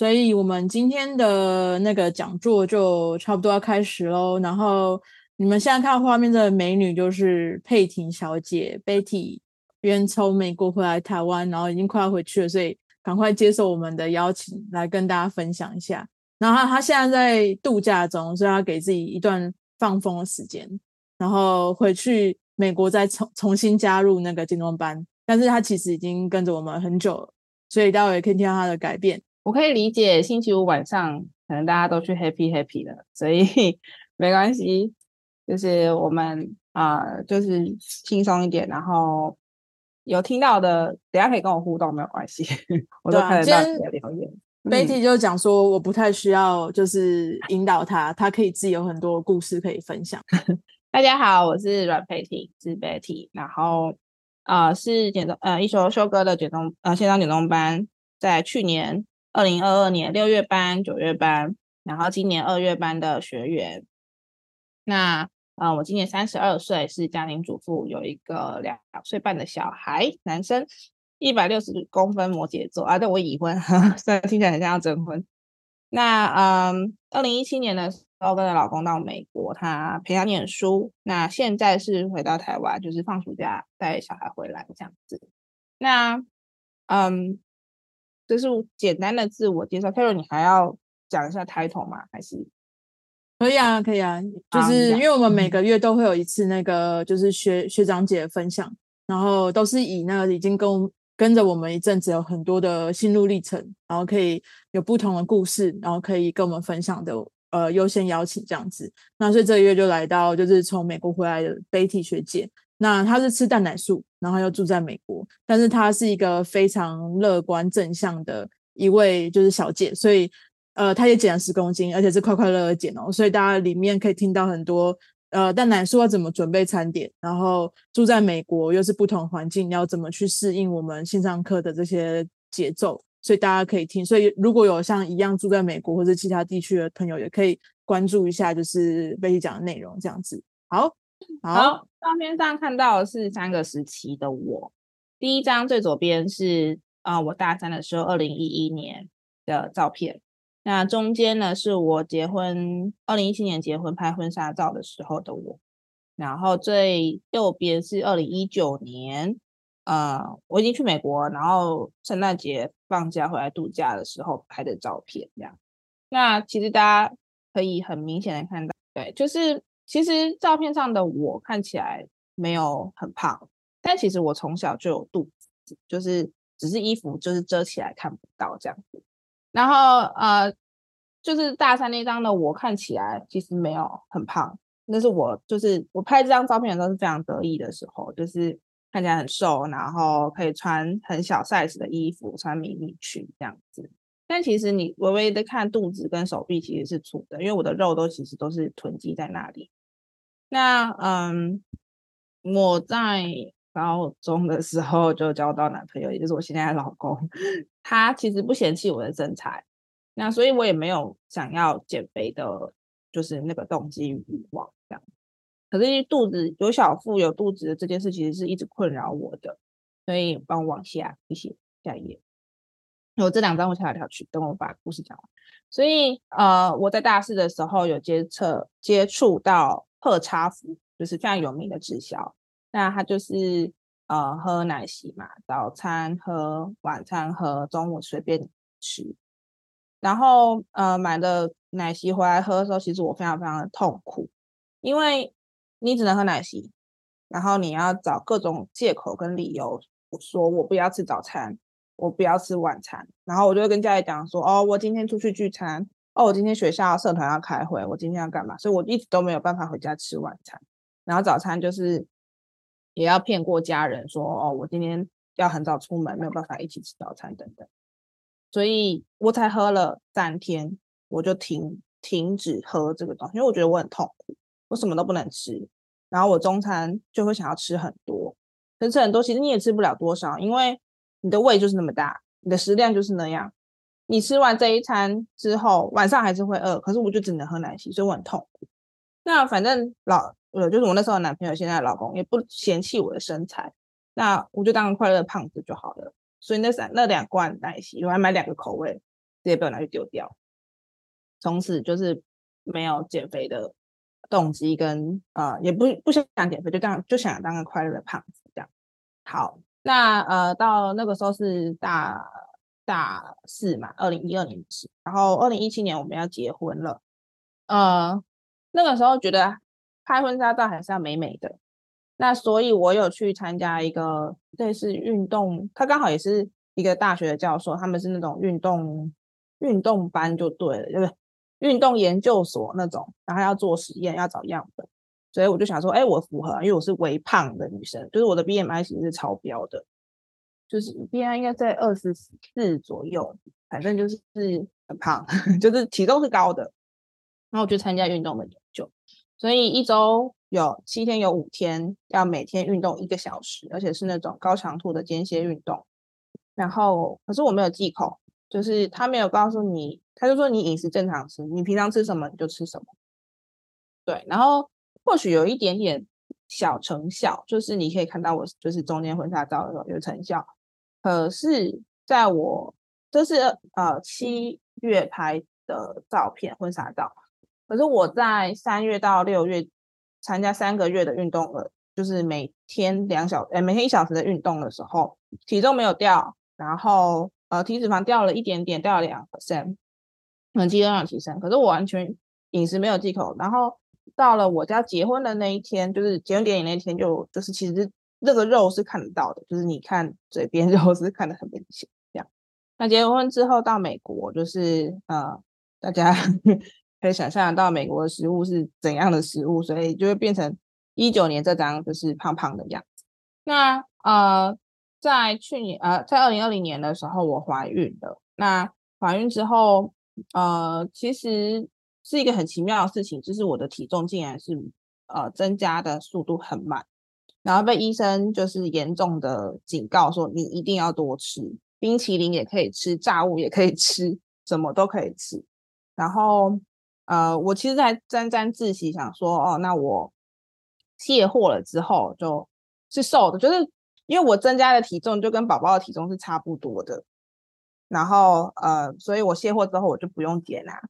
所以我们今天的那个讲座就差不多要开始喽。然后你们现在看画面的美女就是佩婷小姐，Betty，原从美国回来台湾，然后已经快要回去了，所以赶快接受我们的邀请来跟大家分享一下。然后她现在在度假中，所以她给自己一段放风的时间，然后回去美国再重重新加入那个金钟班。但是她其实已经跟着我们很久了。所以待会也可以听到他的改变。我可以理解，星期五晚上可能大家都去 happy happy 了，所以 没关系，就是我们啊、呃，就是轻松一点，然后有听到的，等下可以跟我互动，没有关系。我都看得到你的留言。Betty 就讲说，我不太需要就是引导他，他可以自己有很多故事可以分享。大家好，我是阮佩婷，是 Betty，然后。啊、呃，是减重呃一休修哥的减重呃线上减重班，在去年二零二二年六月班、九月班，然后今年二月班的学员。那呃，我今年三十二岁，是家庭主妇，有一个两岁半的小孩，男生，一百六十公分，摩羯座啊，对，我已婚，虽然听起来很像要征婚。那嗯，二零一七年的。时候跟着老公到美国，他陪他念书。那现在是回到台湾，就是放暑假带小孩回来这样子。那，嗯，这是简单的自我介绍。Carol，你还要讲一下 title 吗？还是可以啊，可以啊。就是因为我们每个月都会有一次那个就是学学长姐的分享，然后都是以那个已经跟跟着我们一阵子，有很多的心路历程，然后可以有不同的故事，然后可以跟我们分享的。呃，优先邀请这样子，那所以这个月就来到，就是从美国回来的 Betty 学姐。那她是吃蛋奶素，然后又住在美国，但是她是一个非常乐观正向的一位就是小姐，所以呃，她也减了十公斤，而且是快快乐乐减哦。所以大家里面可以听到很多呃，蛋奶素要怎么准备餐点，然后住在美国又是不同环境，要怎么去适应我们线上课的这些节奏。所以大家可以听，所以如果有像一样住在美国或者其他地区的朋友，也可以关注一下，就是 Betty 讲的内容这样子。好，好，照片上看到的是三个时期的我。第一张最左边是啊、我大三的时候，二零一一年的照片。那中间呢是我结婚，二零一七年结婚拍婚纱照的时候的我。然后最右边是二零一九年。呃，我已经去美国，然后圣诞节放假回来度假的时候拍的照片，这样。那其实大家可以很明显的看到，对，就是其实照片上的我看起来没有很胖，但其实我从小就有肚子，就是只是衣服就是遮起来看不到这样子。然后呃，就是大三那张的我看起来其实没有很胖，那是我就是我拍这张照片的时候是非常得意的时候，就是。看起来很瘦，然后可以穿很小 size 的衣服，穿迷你裙这样子。但其实你微微的看肚子跟手臂其实是粗的，因为我的肉都其实都是囤积在那里。那嗯，我在高中的时候就交到男朋友，也就是我现在的老公。他其实不嫌弃我的身材，那所以我也没有想要减肥的，就是那个动机欲望这样。可是肚子有小腹有肚子的这件事，其实是一直困扰我的，所以帮我往下一些下一页。我这两张我跳来跳去，等我把故事讲完。所以呃，我在大四的时候有接触接触到喝茶服，就是非常有名的直销。那他就是呃喝奶昔嘛，早餐喝，晚餐喝，中午随便吃。然后呃买的奶昔回来喝的时候，其实我非常非常的痛苦，因为。你只能喝奶昔，然后你要找各种借口跟理由，说我不要吃早餐，我不要吃晚餐，然后我就会跟家里讲说，哦，我今天出去聚餐，哦，我今天学校社团要开会，我今天要干嘛？所以我一直都没有办法回家吃晚餐，然后早餐就是也要骗过家人说，哦，我今天要很早出门，没有办法一起吃早餐等等，所以我才喝了三天，我就停停止喝这个东西，因为我觉得我很痛苦。我什么都不能吃，然后我中餐就会想要吃很多，可是吃很多其实你也吃不了多少，因为你的胃就是那么大，你的食量就是那样。你吃完这一餐之后，晚上还是会饿，可是我就只能喝奶昔，所以我很痛苦。那反正老呃，就是我那时候男朋友，现在老公也不嫌弃我的身材，那我就当个快乐胖子就好了。所以那三那两罐奶昔，我还买两个口味，直接被我拿去丢掉，从此就是没有减肥的动机跟呃，也不不想减肥，就这样就想当个快乐的胖子这样。好，那呃到那个时候是大大四嘛，二零一二年的事，然后二零一七年我们要结婚了，呃，那个时候觉得拍婚纱照还是要美美的，那所以我有去参加一个类似运动，他刚好也是一个大学的教授，他们是那种运动运动班就对了，就是运动研究所那种，然后要做实验，要找样本。所以我就想说，哎，我符合，因为我是微胖的女生，就是我的 BMI 其实是超标的，就是 B I 应该在二十四左右，反正就是很胖，就是体重是高的。然后我就参加运动的研究，所以一周有七天，有五天要每天运动一个小时，而且是那种高强度的间歇运动。然后可是我没有忌口，就是他没有告诉你，他就说你饮食正常吃，你平常吃什么你就吃什么。对，然后。或许有一点点小成效，就是你可以看到我就是中间婚纱照的时候有成效。可是在我这是呃七月拍的照片婚纱照，可是我在三月到六月参加三个月的运动了，就是每天两小呃每天一小时的运动的时候，体重没有掉，然后呃体脂肪掉了一点点，掉了两 percent，嗯肌肉量提升，可是我完全饮食没有忌口，然后。到了我家结婚的那一天，就是结婚典礼那一天就，就就是其实那个肉是看得到的，就是你看嘴边肉 是看得很明显。这样，那结婚之后到美国，就是呃，大家 可以想象到美国的食物是怎样的食物，所以就会变成一九年这张就是胖胖的样子。那呃，在去年呃，在二零二零年的时候，我怀孕了。那怀孕之后，呃，其实。是一个很奇妙的事情，就是我的体重竟然是呃增加的速度很慢，然后被医生就是严重的警告说，你一定要多吃冰淇淋，也可以吃炸物，也可以吃，什么都可以吃。然后呃，我其实还沾沾自喜，想说哦，那我卸货了之后就是瘦的，就是因为我增加的体重就跟宝宝的体重是差不多的，然后呃，所以我卸货之后我就不用减啦。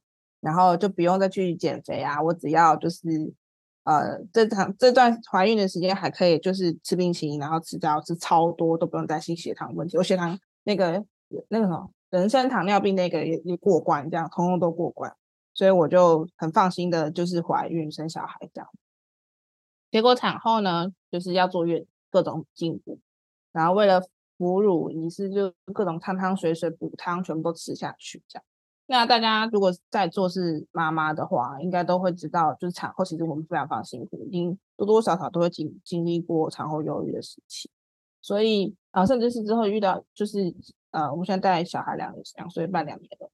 然后就不用再去减肥啊，我只要就是，呃，这场这段怀孕的时间还可以，就是吃冰淇淋，然后吃到吃超多，都不用担心血糖问题。我血糖那个那个什么，人生糖尿病那个也也过关，这样通通都过关，所以我就很放心的，就是怀孕生小孩这样。结果产后呢，就是要坐月各种进补，然后为了哺乳，你是就各种汤汤水水补汤全部都吃下去这样。那大家如果在座是妈妈的话，应该都会知道，就是产后其实我们非常非常辛苦，一定多多少少都会经经历过产后忧郁的时期，所以啊，甚至是之后遇到，就是呃，我们现在带小孩两两岁半两年了，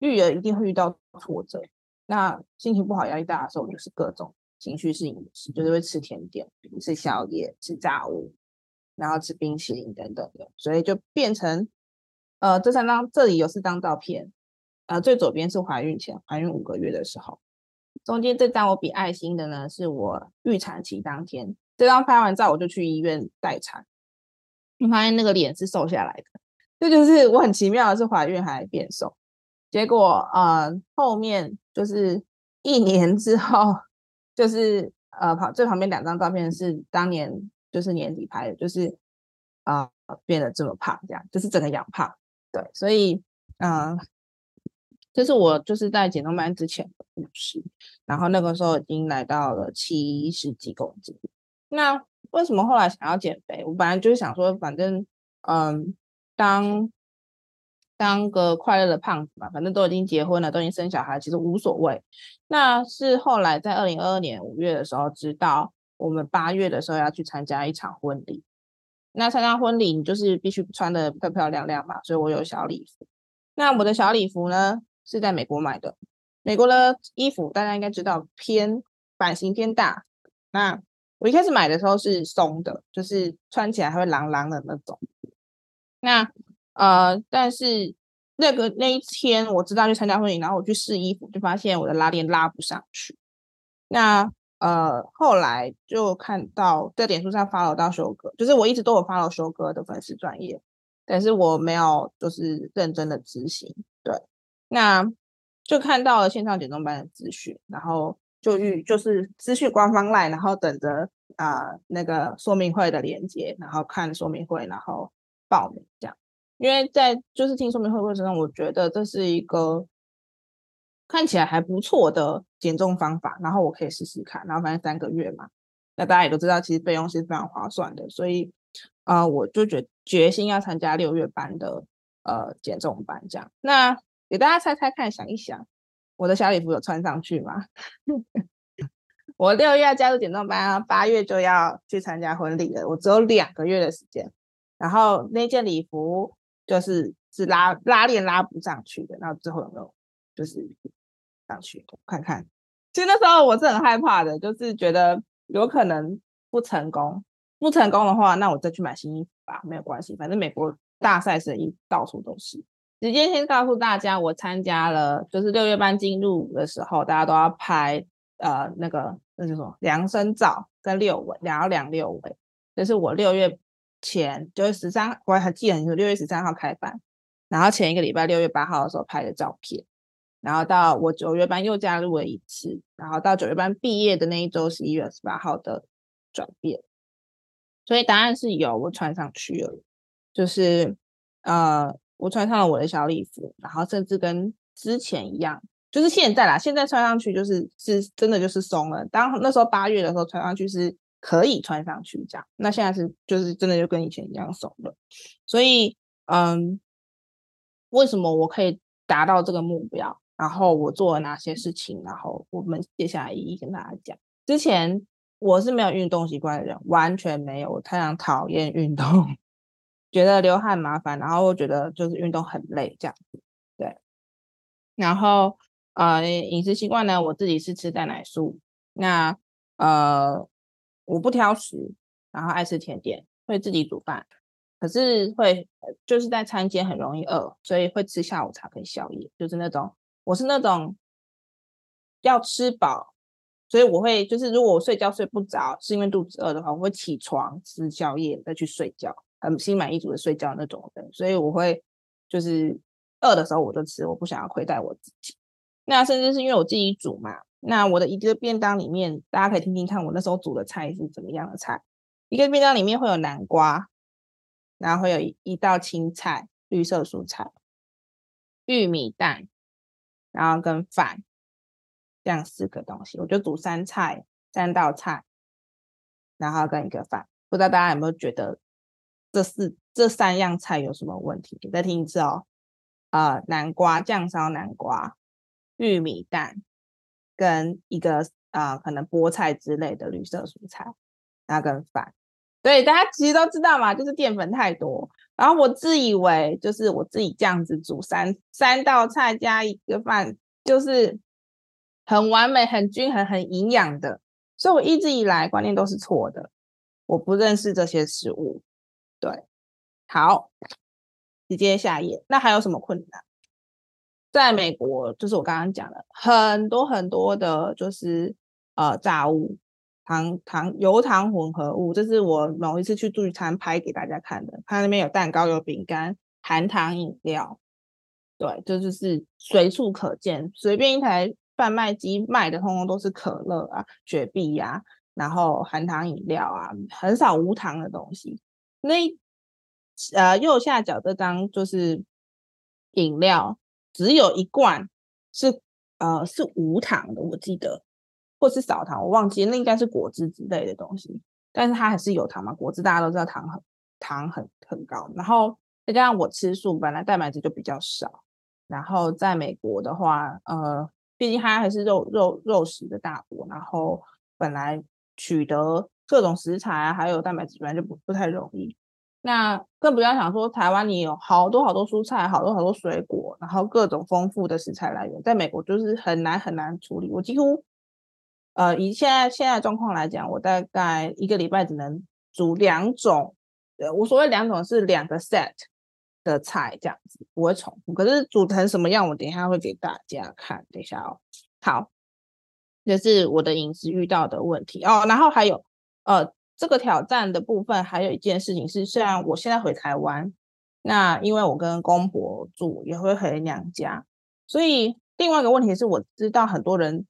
育儿一定会遇到挫折，那心情不好、压力大的时候，就是各种情绪性饮食，就是会吃甜点、吃宵夜、吃炸物，然后吃冰淇淋等等的，所以就变成呃，这三张这里有四张照片。呃，最左边是怀孕前，怀孕五个月的时候。中间这张我比爱心的呢，是我预产期当天。这张拍完照，我就去医院待产。你发现那个脸是瘦下来的，这就是我很奇妙的是怀孕还变瘦。结果呃，后面就是一年之后，就是呃旁最旁边两张照片是当年就是年底拍的，就是啊、呃、变得这么胖，这样就是整个养胖。对，所以嗯。这是我就是在减重班之前的故事，然后那个时候已经来到了七十几公斤。那为什么后来想要减肥？我本来就是想说，反正嗯，当当个快乐的胖子嘛，反正都已经结婚了，都已经生小孩，其实无所谓。那是后来在二零二二年五月的时候，知道我们八月的时候要去参加一场婚礼。那参加婚礼，你就是必须穿得漂漂亮亮嘛，所以我有小礼服。那我的小礼服呢？是在美国买的，美国的衣服大家应该知道偏版型偏大。那我一开始买的时候是松的，就是穿起来还会啷啷的那种。那呃，但是那个那一天我知道去参加婚礼，然后我去试衣服，就发现我的拉链拉不上去。那呃，后来就看到在脸书上 follow 到修哥，就是我一直都有发了修哥的粉丝专业，但是我没有就是认真的执行。对，那就看到了线上减重班的资讯，然后就预就是资讯官方 LINE，然后等着啊、那个说明会的链接，然后看说明会，然后报名这样。因为在就是听说明会过程中，我觉得这是一个看起来还不错的减重方法，然后我可以试试看。然后反正三个月嘛，那大家也都知道，其实费用是非常划算的，所以啊、我就决决心要参加六月班的呃减重班这样。那给大家猜猜看，想一想，我的小礼服有穿上去吗？我六月要加入减重班，八月就要去参加婚礼了，我只有两个月的时间。然后那件礼服。就是是拉拉链拉不上去的，然后最后有没有就是上去看看？其实那时候我是很害怕的，就是觉得有可能不成功。不成功的话，那我再去买新衣服吧，没有关系，反正美国大赛事的衣到处都是。直接先告诉大家，我参加了，就是六月班进入的时候，大家都要拍呃那个那叫什么量身照跟六围，然后量六围，这是我六月。前就是十三，我还记得很清楚，六月十三号开班，然后前一个礼拜六月八号的时候拍的照片，然后到我九月班又加入了一次，然后到九月班毕业的那一周十一月十八号的转变，所以答案是有，我穿上去了，就是呃，我穿上了我的小礼服，然后甚至跟之前一样，就是现在啦，现在穿上去就是是真的就是松了，当那时候八月的时候穿上去是。可以穿上去这样，那现在是就是真的就跟以前一样松了，所以嗯，为什么我可以达到这个目标？然后我做了哪些事情？然后我们接下来一一跟大家讲。之前我是没有运动习惯的人，完全没有，我非常讨厌运动，觉得流汗麻烦，然后我觉得就是运动很累这样子。对，然后呃饮食习惯呢，我自己是吃蛋奶素，那呃。我不挑食，然后爱吃甜点，会自己煮饭，可是会就是在餐间很容易饿，所以会吃下午茶跟宵夜，就是那种我是那种要吃饱，所以我会就是如果我睡觉睡不着，是因为肚子饿的话，我会起床吃宵夜再去睡觉，很心满意足的睡觉那种人，所以我会就是饿的时候我就吃，我不想要亏待我自己。那甚至是因为我自己煮嘛。那我的一个便当里面，大家可以听听看，我那时候煮的菜是怎么样的菜。一个便当里面会有南瓜，然后会有一一道青菜，绿色蔬菜，玉米蛋，然后跟饭，这样四个东西，我就煮三菜，三道菜，然后跟一个饭。不知道大家有没有觉得这四这三样菜有什么问题？再听一次哦。呃，南瓜酱烧南瓜，玉米蛋。跟一个啊、可能菠菜之类的绿色蔬菜，然后跟饭，对，大家其实都知道嘛，就是淀粉太多。然后我自以为就是我自己这样子煮三三道菜加一个饭，就是很完美、很均衡、很营养的。所以我一直以来观念都是错的，我不认识这些食物。对，好，直接下一页。那还有什么困难？在美国，就是我刚刚讲的很多很多的，就是呃炸物、糖糖油糖混合物。这是我某一次去聚餐拍给大家看的，它那边有蛋糕、有饼干、含糖饮料，对，这就是随处可见，随便一台贩卖机卖的，通通都是可乐啊、雪碧呀、啊，然后含糖饮料啊，很少无糖的东西。那呃右下角这张就是饮料。只有一罐是呃是无糖的，我记得，或是少糖，我忘记，那应该是果汁之类的东西，但是它还是有糖嘛，果汁大家都知道糖很糖很很高，然后再加上我吃素，本来蛋白质就比较少，然后在美国的话，呃，毕竟它还是肉肉肉食的大国，然后本来取得各种食材啊，还有蛋白质本来就不不太容易。那更不要想说，台湾你有好多好多蔬菜，好多好多水果，然后各种丰富的食材来源，在美国就是很难很难处理。我几乎，呃，以现在现在状况来讲，我大概一个礼拜只能煮两种，呃，我所谓两种是两个 set 的菜这样子，不会重复。可是煮成什么样，我等一下会给大家看。等一下哦，好，这是我的饮食遇到的问题哦，然后还有，呃。这个挑战的部分还有一件事情是，虽然我现在回台湾，那因为我跟公婆住，也会回娘家，所以另外一个问题是，我知道很多人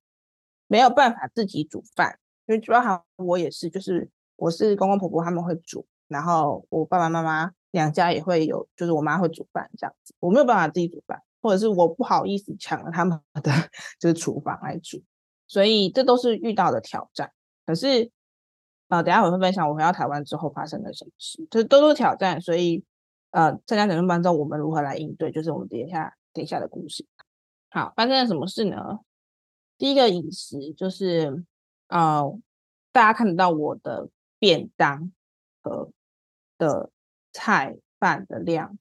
没有办法自己煮饭，因为包含我也是，就是我是公公婆婆他们会煮，然后我爸爸妈妈两家也会有，就是我妈会煮饭这样子，我没有办法自己煮饭，或者是我不好意思抢了他们的 就是厨房来煮，所以这都是遇到的挑战。可是啊，等下我会分享我回到台湾之后发生了什么事，这都是挑战，所以呃，参加整顿班之后我们如何来应对，就是我们等一下等一下的故事。好，发生了什么事呢？第一个饮食就是，呃，大家看得到我的便当盒的菜饭的量。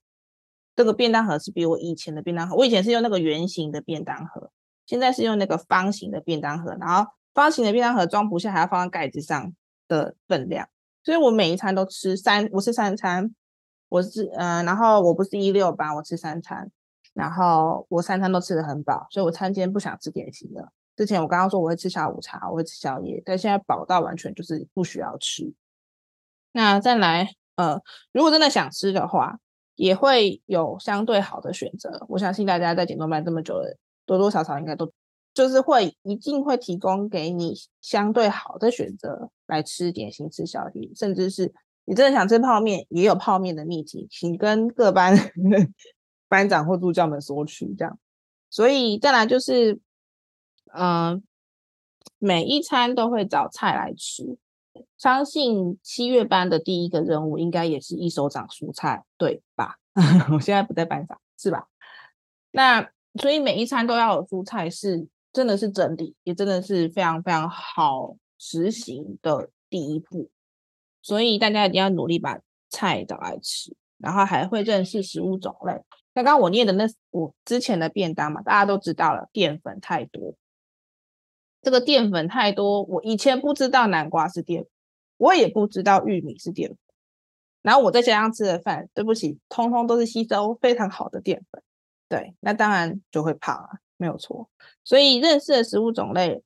这个便当盒是比我以前的便当盒，我以前是用那个圆形的便当盒，现在是用那个方形的便当盒。然后方形的便当盒装不下，还要放在盖子上的分量，所以我每一餐都吃三，我是三餐，我是嗯、然后我不是一六八，我吃三餐。然后我三餐都吃得很饱，所以我餐间不想吃点心了。之前我刚刚说我会吃下午茶，我会吃宵夜，但现在饱到完全就是不需要吃。那再来，呃，如果真的想吃的话，也会有相对好的选择。我相信大家在减重班这么久了，多多少少应该都就是会一定会提供给你相对好的选择来吃点心、吃宵夜，甚至是你真的想吃泡面，也有泡面的秘籍，请跟各班。班长或助教们索取这样，所以再来就是，嗯、每一餐都会找菜来吃。相信七月班的第一个任务应该也是一手掌蔬菜，对吧？我现在不在班上，是吧？那所以每一餐都要有蔬菜，是真的是真理，也真的是非常非常好实行的第一步。所以大家一定要努力把菜找来吃，然后还会认识食物种类。刚刚我念的那我之前的便当嘛，大家都知道了，淀粉太多。这个淀粉太多，我以前不知道南瓜是淀粉，我也不知道玉米是淀粉。然后我在家乡吃的饭，对不起，通通都是吸收非常好的淀粉。对，那当然就会胖啊，没有错。所以认识的食物种类，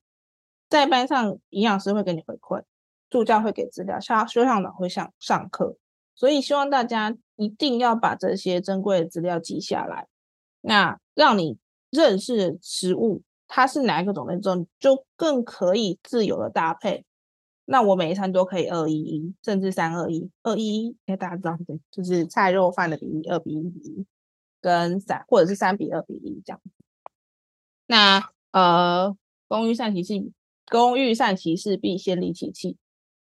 在班上营养师会给你回馈，助教会给资料，校校长会上上课。所以希望大家一定要把这些珍贵的资料记下来，那让你认识食物它是哪一个种类之后，就更可以自由的搭配。那我每一餐都可以二一一，甚至三二一，二一一，哎，大家知道对，就是菜肉饭的比例二比一比一，跟三或者是三比二比一这样。那呃，工欲善其事，工欲善其事，必先利其器。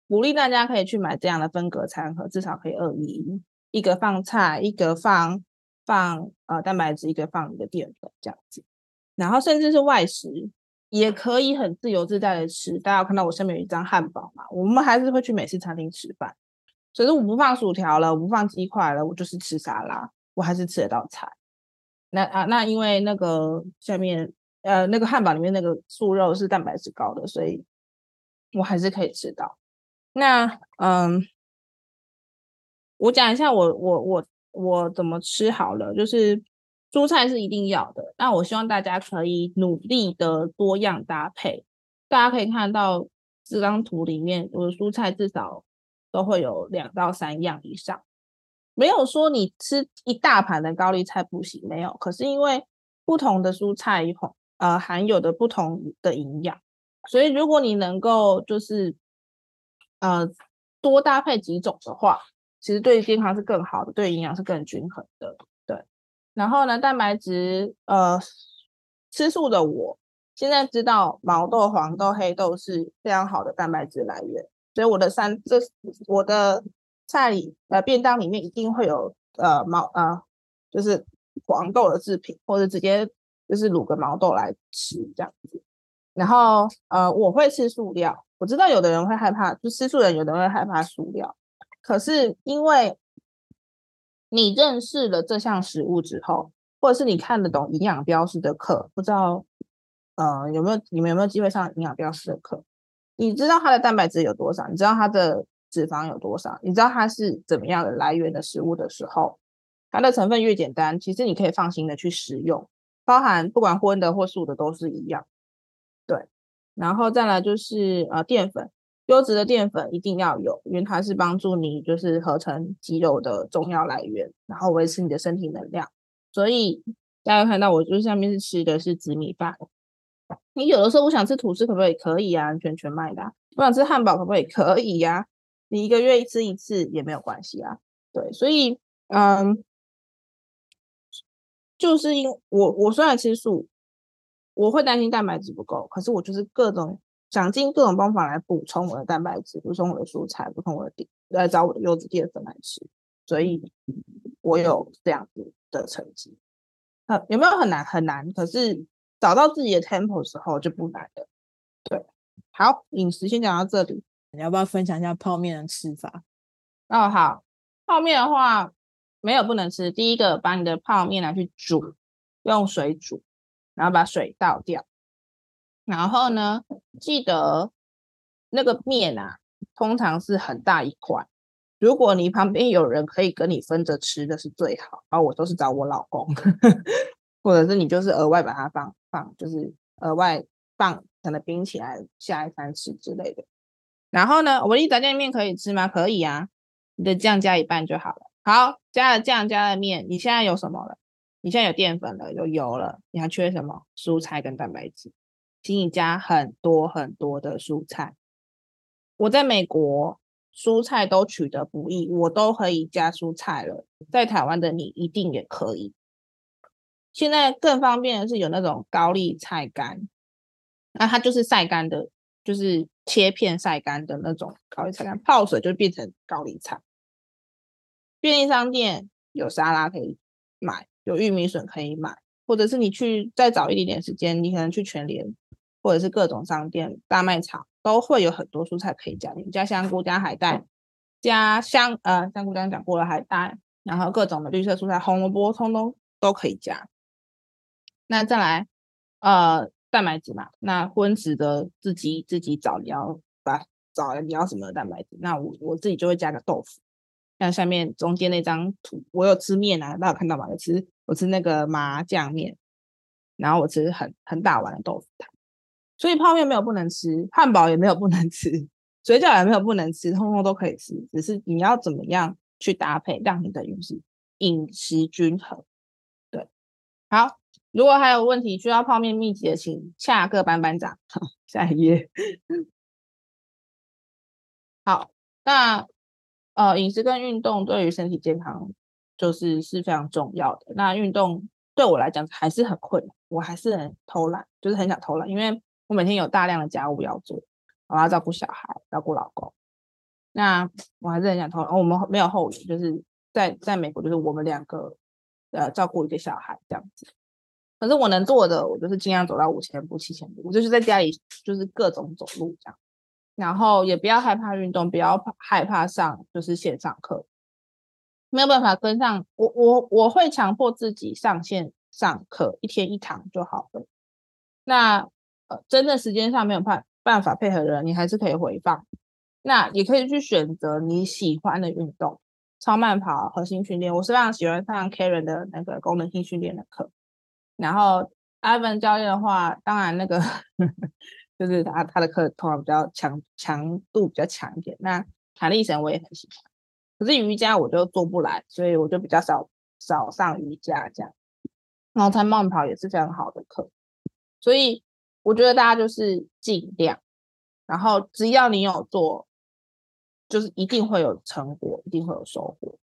鼓励大家可以去买这样的分隔餐盒，至少可以二一一，个放菜，一个放放呃蛋白质，一个放你的淀粉这样子。然后甚至是外食也可以很自由自在的吃。大家有看到我下面有一张汉堡嘛？我们还是会去美式餐厅吃饭，所以我不放薯条了，我不放鸡块了，我就是吃沙拉，我还是吃得到菜。那啊，那因为那个下面呃那个汉堡里面那个素肉是蛋白质高的，所以我还是可以吃到。那嗯，我讲一下我我我我怎么吃好了，就是蔬菜是一定要的。那我希望大家可以努力的多样搭配。大家可以看到这张图里面，我的蔬菜至少都会有两到三样以上。没有说你吃一大盘的高丽菜不行，没有。可是因为不同的蔬菜呃含有的不同的营养，所以如果你能够就是。呃，多搭配几种的话，其实对健康是更好的，对营养是更均衡的。对，然后呢，蛋白质，呃，吃素的我现在知道毛豆、黄豆、黑豆是非常好的蛋白质来源，所以我的三这我的菜里呃便当里面一定会有呃毛呃就是黄豆的制品，或者直接就是卤个毛豆来吃这样子。然后呃我会吃素料。我知道有的人会害怕，就吃素人有的人会害怕素料，可是因为你认识了这项食物之后，或者是你看得懂营养标示的课，不知道呃有没有你们有没有机会上营养标示的课？你知道它的蛋白质有多少？你知道它的脂肪有多少？你知道它是怎么样的来源的食物的时候，它的成分越简单，其实你可以放心的去食用，包含不管荤的或素的都是一样，对。然后再来就是呃淀粉，优质的淀粉一定要有，因为它是帮助你就是合成肌肉的重要来源，然后维持你的身体能量。所以大家看到我就是下面是吃的是紫米饭。你有的时候我想吃吐司，可不可以？可以啊，全全麦的。我想吃汉堡，可不可以？可以呀。你一个月吃一次也没有关系啊。对，所以嗯，就是因我我虽然吃素，我会担心蛋白质不够，可是我就是各种想尽各种方法来补充我的蛋白质，补充我的蔬菜，补充我的淀，来找我的优质淀粉来吃。所以我有这样子的成绩。很，有没有很难？很难。可是找到自己的 tempo 的时候就不难了。对，好，饮食先讲到这里。你要不要分享一下泡面的吃法？哦，好，泡面的话没有不能吃。第一个，把你的泡面拿去煮，用水煮，然后把水倒掉。然后呢，记得那个面啊，通常是很大一块。如果你旁边有人可以跟你分着吃的是最好。然后我都是找我老公，或者是你就是额外把它放放，就是额外放，可能冰起来下一餐吃之类的。然后呢，维力炸酱面可以吃吗？可以啊，你的酱加一半就好了。好，加了酱，加了面，你现在有什么了？你现在有淀粉了，有油了，你还缺什么？蔬菜跟蛋白质，请你加很多很多的蔬菜。我在美国，蔬菜都取得不易，我都可以加蔬菜了。在台湾的你一定也可以。现在更方便的是有那种高丽菜干，那它就是晒干的。就是切片晒干的那种高丽菜干，泡水就变成高丽菜。便利商店有沙拉可以买，有玉米笋可以买，或者是你去再早一点点时间，你可能去全联或者是各种商店、大卖场都会有很多蔬菜可以加，你加香菇、加海带、加香呃香菇刚刚讲过了海带，然后各种的绿色蔬菜，红萝卜通通都可以加。那再来呃。蛋白质嘛，那荤食的自己自己找，你要把找你要什么蛋白质？那我我自己就会加个豆腐，像下面中间那张图，我有吃面啊，大家有看到吗？我吃我吃那个麻酱面，然后我吃很很大碗的豆腐汤，所以泡面没有不能吃，汉堡也没有不能吃，水饺也没有不能吃，通通都可以吃，只是你要怎么样去搭配，让你的饮食饮食均衡。对，好。如果还有问题需要泡面秘籍的，请下个班班长。下一页。好，那呃，饮食跟运动对于身体健康就是是非常重要的。那运动对我来讲还是很困难，我还是很偷懒，就是很想偷懒，因为我每天有大量的家务要做，我要照顾小孩，照顾老公。那我还是很想偷懒。我们没有后援，就是在在美国，就是我们两个呃照顾一个小孩这样子。可是我能做的，我就是尽量走到五千步、七千步，我就是在家里就是各种走路这样，然后也不要害怕运动，不要怕害怕上就是线上课，没有办法跟上，我我我会强迫自己上线上课，一天一堂就好了。那呃，真的时间上没有办办法配合的人，你还是可以回放，那也可以去选择你喜欢的运动，超慢跑、核心训练，我是非常喜欢上 Karen 的那个功能性训练的课。然后，Ivan 教练的话，当然那个 就是他他的课通常比较强强度比较强一点。那弹力绳我也很喜欢，可是瑜伽我就做不来，所以我就比较少少上瑜伽这样。然后他慢跑也是非常好的课，所以我觉得大家就是尽量，然后只要你有做，就是一定会有成果，一定会有收获。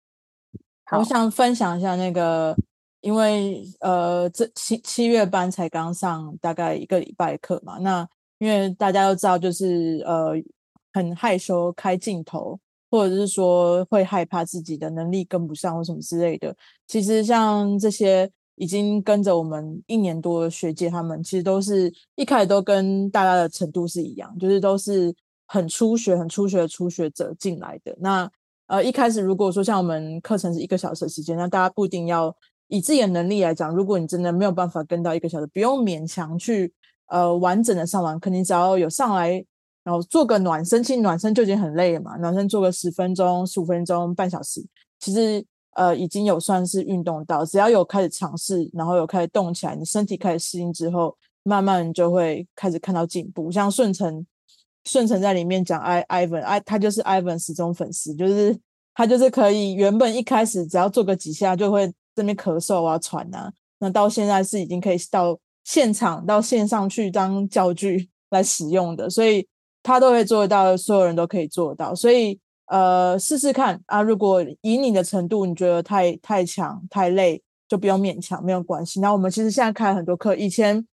我想分享一下那个。因为呃，这七七月班才刚上大概一个礼拜课嘛，那因为大家都知道，就是呃很害羞开镜头，或者是说会害怕自己的能力跟不上或什么之类的。其实像这些已经跟着我们一年多的学姐，他们其实都是一开始都跟大家的程度是一样，就是都是很初学、很初学的初学者进来的。那呃一开始如果说像我们课程是一个小时的时间，那大家不一定要。以自己的能力来讲，如果你真的没有办法跟到一个小时，不用勉强去呃完整的上完，肯定只要有上来，然后做个暖身，其实暖身就已经很累了嘛。暖身做个十分钟、十五分钟、半小时，其实呃已经有算是运动到。只要有开始尝试，然后有开始动起来，你身体开始适应之后，慢慢就会开始看到进步。像顺成，顺成在里面讲，I Ivan，I 他就是 Ivan 始终粉丝，就是他就是可以原本一开始只要做个几下就会。这边咳嗽啊、喘啊，那到现在是已经可以到现场到线上去当教具 来使用的，所以他都会做得到，所有人都可以做得到。所以呃，试试看啊，如果以你的程度你觉得太太强太累，就不用勉强，没有关系。那我们其实现在开很多课，以前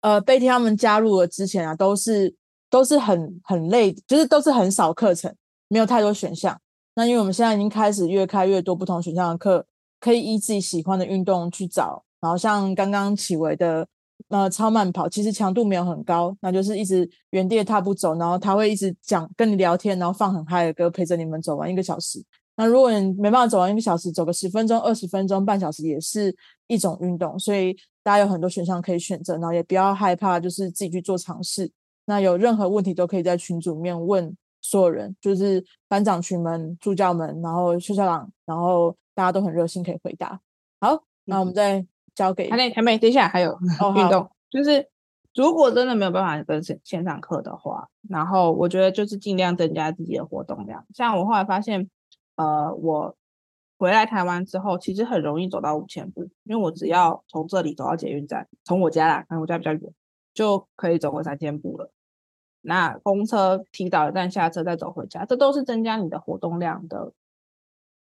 呃贝蒂他们加入了之前啊，都是都是很很累，就是都是很少课程，没有太多选项。那因为我们现在已经开始越开越多不同选项的课，可以依自己喜欢的运动去找。然后像刚刚启维的呃超慢跑，其实强度没有很高，那就是一直原地踏步走，然后他会一直讲跟你聊天，然后放很嗨的歌陪着你们走完一个小时。那如果你没办法走完一个小时，走个十分钟、二十分钟、半小时也是一种运动。所以大家有很多选项可以选择，然后也不要害怕，就是自己去做尝试。那有任何问题都可以在群组面问。所有人就是班长群们、助教们，然后学校长，然后大家都很热心，可以回答。好，那我们再交给还没还没，等一下还有运动，就是如果真的没有办法跟线线上课的话，然后我觉得就是尽量增加自己的活动量。像我后来发现，呃，我回来台湾之后，其实很容易走到五千步，因为我只要从这里走到捷运站，从我家啦，可能我家比较远，就可以走过三千步了。那公车提早一站下车再走回家，这都是增加你的活动量的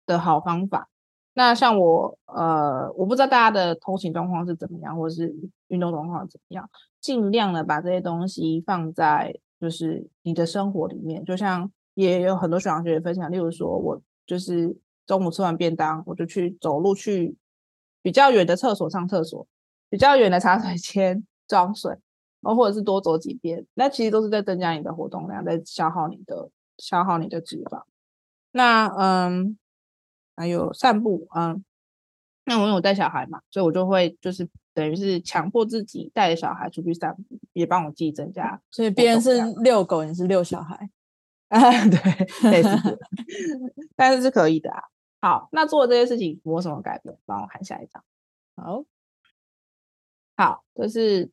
的好方法。那像我，呃，我不知道大家的通勤状况是怎么样，或者是运动状况怎么样，尽量的把这些东西放在就是你的生活里面。就像也有很多学长学姐分享，例如说我就是中午吃完便当，我就去走路去比较远的厕所上厕所，比较远的茶水间 装水。然后或者是多走几遍，那其实都是在增加你的活动量，在消耗你的消耗你的脂肪。那嗯，还有散步，嗯，那我有带小孩嘛，所以我就会就是等于是强迫自己带着小孩出去散步，也帮我自己增加。所以别人是遛狗，你是遛小孩啊？对，类似，但是是可以的啊。好，那做这些事情我有什么改变？帮我看下一张。好，好，这是。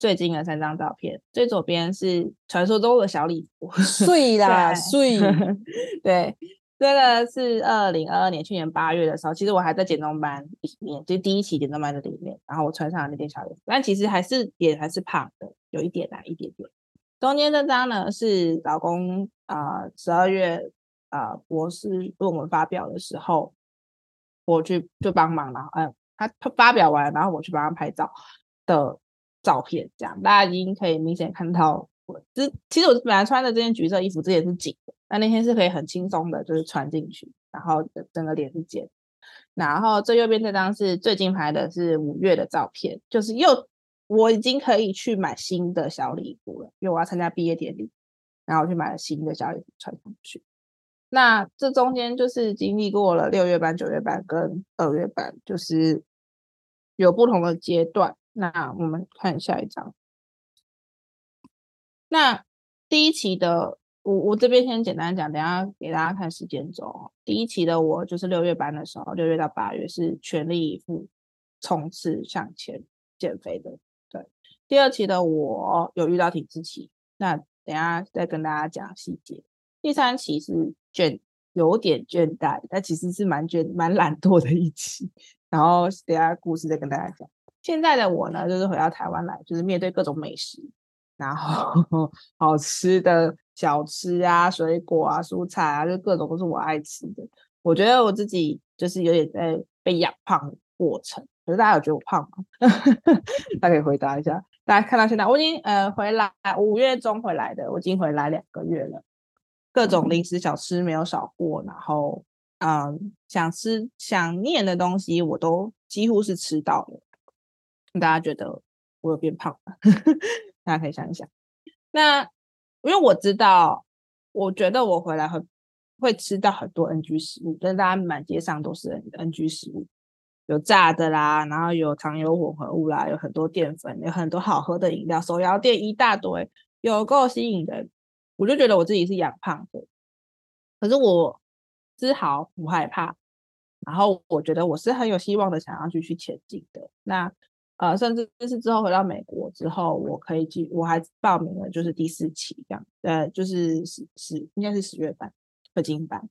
最近的三张照片，最左边是传说中的小礼服，碎啦碎。对，这个是二零二二年去年八月的时候，其实我还在减重班里面，就第一期减重班的里面，然后我穿上了那件小礼服，但其实还是脸还是胖的，有一点啊，一点点。中间这张呢是老公啊，十、呃、二月啊、博士论文发表的时候，我去就帮忙了，嗯、呃，他他发表完，然后我去帮他拍照的。照片这样，大家已经可以明显看到我。这其实我本来穿的这件橘色衣服，这也是紧的。那那天是可以很轻松的，就是穿进去，然后整个脸是尖。然后最右边这张是最近拍的，是五月的照片，就是又我已经可以去买新的小礼物了，因为我要参加毕业典礼，然后去买了新的小礼物穿上去。那这中间就是经历过了六月班、九月班跟二月班，就是有不同的阶段。那我们看下一张。那第一期的我，我这边先简单讲，等下给大家看时间轴。第一期的我就是六月班的时候，六月到八月是全力以赴冲刺向前减肥的。对，第二期的我有遇到停滞期，那等下再跟大家讲细节。第三期是倦，有点倦怠，但其实是蛮倦、蛮懒惰的一期。然后等下故事再跟大家讲。现在的我呢，就是回到台湾来，就是面对各种美食，然后 好吃的小吃啊、水果啊、蔬菜啊，就各种都是我爱吃的。我觉得我自己就是有点在被养胖的过程。可是大家有觉得我胖吗？大家可以回答一下。大家看到现在，我已经呃回来五月中回来的，我已经回来两个月了。各种零食小吃没有少过，然后嗯、呃，想吃想念的东西我都几乎是吃到了。大家觉得我有变胖吗？大家可以想一想。那因为我知道，我觉得我回来会会吃到很多 NG 食物，但大家满街上都是 NG 食物，有炸的啦，然后有糖油混合物啦，有很多淀粉，有很多好喝的饮料，手摇店一大堆，有够吸引人。我就觉得我自己是养胖的，可是我丝毫不害怕，然后我觉得我是很有希望的，想要继续前进的。那。呃，甚至就是之后回到美国之后，我可以去，我还报名了，就是第四期这样，呃，就是十十应该是十月班，合金班。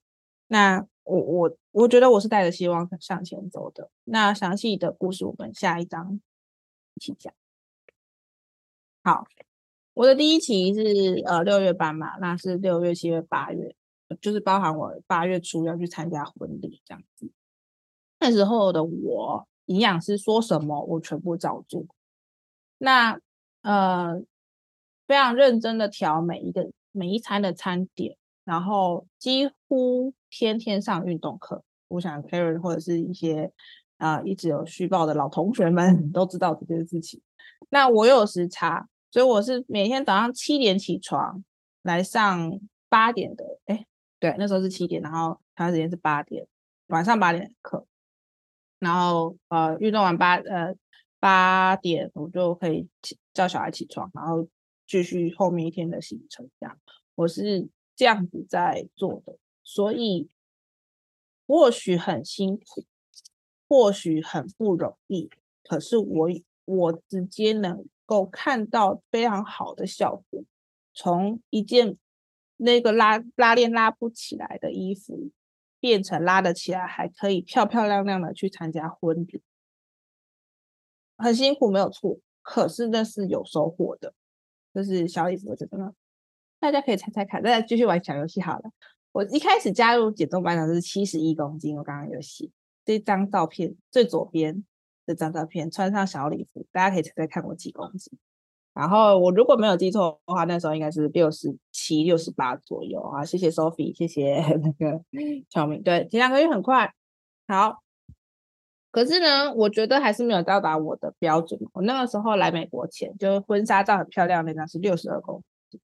那我我我觉得我是带着希望向前走的。那详细的故事我们下一章一起讲。好，我的第一期是呃六月班嘛，那是六月、七月、八月，就是包含我八月初要去参加婚礼这样子。那时候的我，营养师说什么我全部照做。那呃非常认真的调每一个每一餐的餐点，然后几乎天天上运动课。我想 Karen 或者是一些啊、一直有续报的老同学们 都知道这件事情。那我有时差。所以我是每天早上七点起床来上八点的，哎，对，那时候是七点，然后他时间是八点，晚上八点的课，然后呃运动完八呃八点我就可以起叫小孩起床，然后继续后面一天的行程，这样我是这样子在做的，所以或许很辛苦，或许很不容易，可是我我直接能。够看到非常好的效果，从一件那个拉拉链拉不起来的衣服，变成拉得起来，还可以漂漂亮亮的去参加婚礼，很辛苦没有错，可是那是有收获的，这是小礼服真的，大家可以猜猜看，大家继续玩小游戏好了。我一开始加入减重班长是七十一公斤，我刚刚有写这张照片最左边。这张照片穿上小礼服，大家可以猜猜看我几公斤。然后我如果没有记错的话，那时候应该是六十七、六十八左右啊。谢谢 Sophie，谢谢 那个乔明。对，前两个月很快。好，可是呢，我觉得还是没有到达我的标准。我那个时候来美国前，就婚纱照很漂亮那张是六十二公斤，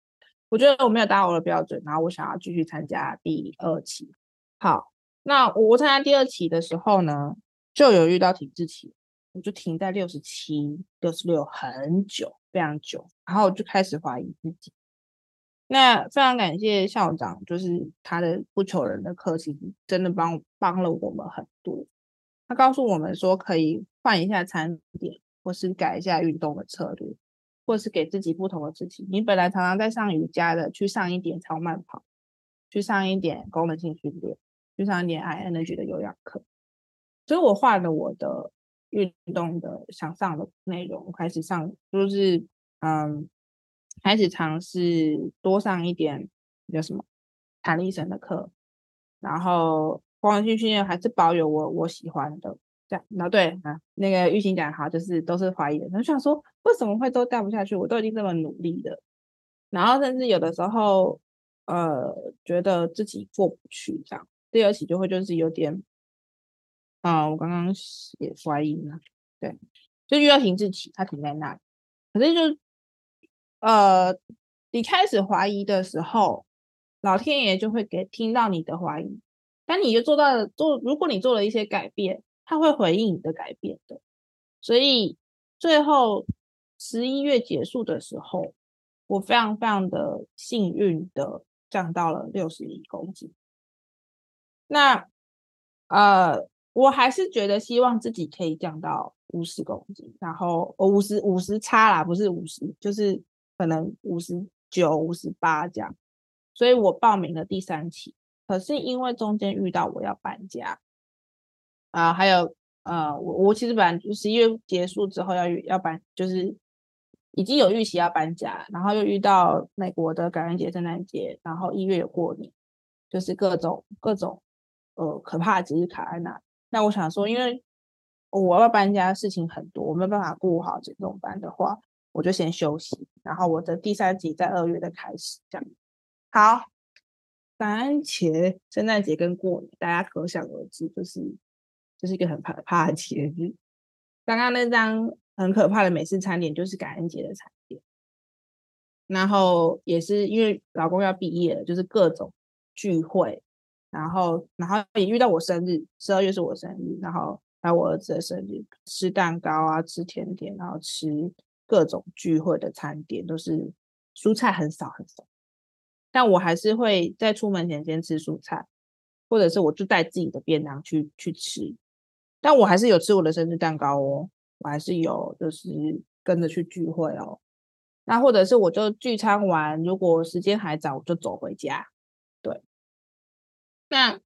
我觉得我没有达到我的标准。然后我想要继续参加第二期。好，那我参加第二期的时候呢，就有遇到停滞期。我就停在六十七、六十六很久，非常久，然后就开始怀疑自己。那非常感谢校长，就是他的不求人的课，其实真的帮帮了我们很多。他告诉我们说，可以换一下餐点，或是改一下运动的策略，或是给自己不同的事情。你本来常常在上瑜伽的，去上一点超慢跑，去上一点功能性训练，去上一点 I Energy 的有氧课。所以我换了我的。运动的想上的内容，开始上就是嗯，开始尝试多上一点叫什么弹力绳的课，然后功能性训练还是保有我我喜欢的这样。那对啊，那个玉兴讲好，就是都是怀疑的，就想说为什么会都带不下去？我都已经这么努力了，然后甚至有的时候呃觉得自己过不去这样，第二期就会就是有点。啊、我刚刚也怀疑了，对，就遇到停滞期，他停在那里。可是就，呃，你开始怀疑的时候，老天爷就会给听到你的怀疑，但你就做到了做，如果你做了一些改变，他会回应你的改变的。所以最后十一月结束的时候，我非常非常的幸运的降到了六十一公斤。那，呃。我还是觉得希望自己可以降到五十公斤，然后我五十五十差啦，不是五十，就是可能五十九、五十八这样。所以我报名了第三期，可是因为中间遇到我要搬家啊，还有呃，我我其实本来就十一月结束之后要要搬，就是已经有预期要搬家，然后又遇到美国的感恩节、圣诞节，然后一月有过年，就是各种各种呃可怕的节日卡在那。那我想说，因为我要搬家，事情很多，我没有办法顾好这种班的话，我就先休息。然后我的第三集在二月的开始，这样。好，感恩节、圣诞节跟过年，大家可想而知，就是就是一个很可怕的节日。刚刚那张很可怕的美式餐点，就是感恩节的餐点。然后也是因为老公要毕业了，就是各种聚会。然后，然后也遇到我生日，十二月是我生日，然后还有我儿子的生日，吃蛋糕啊，吃甜点，然后吃各种聚会的餐点，都是蔬菜很少很少。但我还是会在出门前先吃蔬菜，或者是我就带自己的便当去去吃。但我还是有吃我的生日蛋糕哦，我还是有就是跟着去聚会哦。那或者是我就聚餐完，如果时间还早，我就走回家。那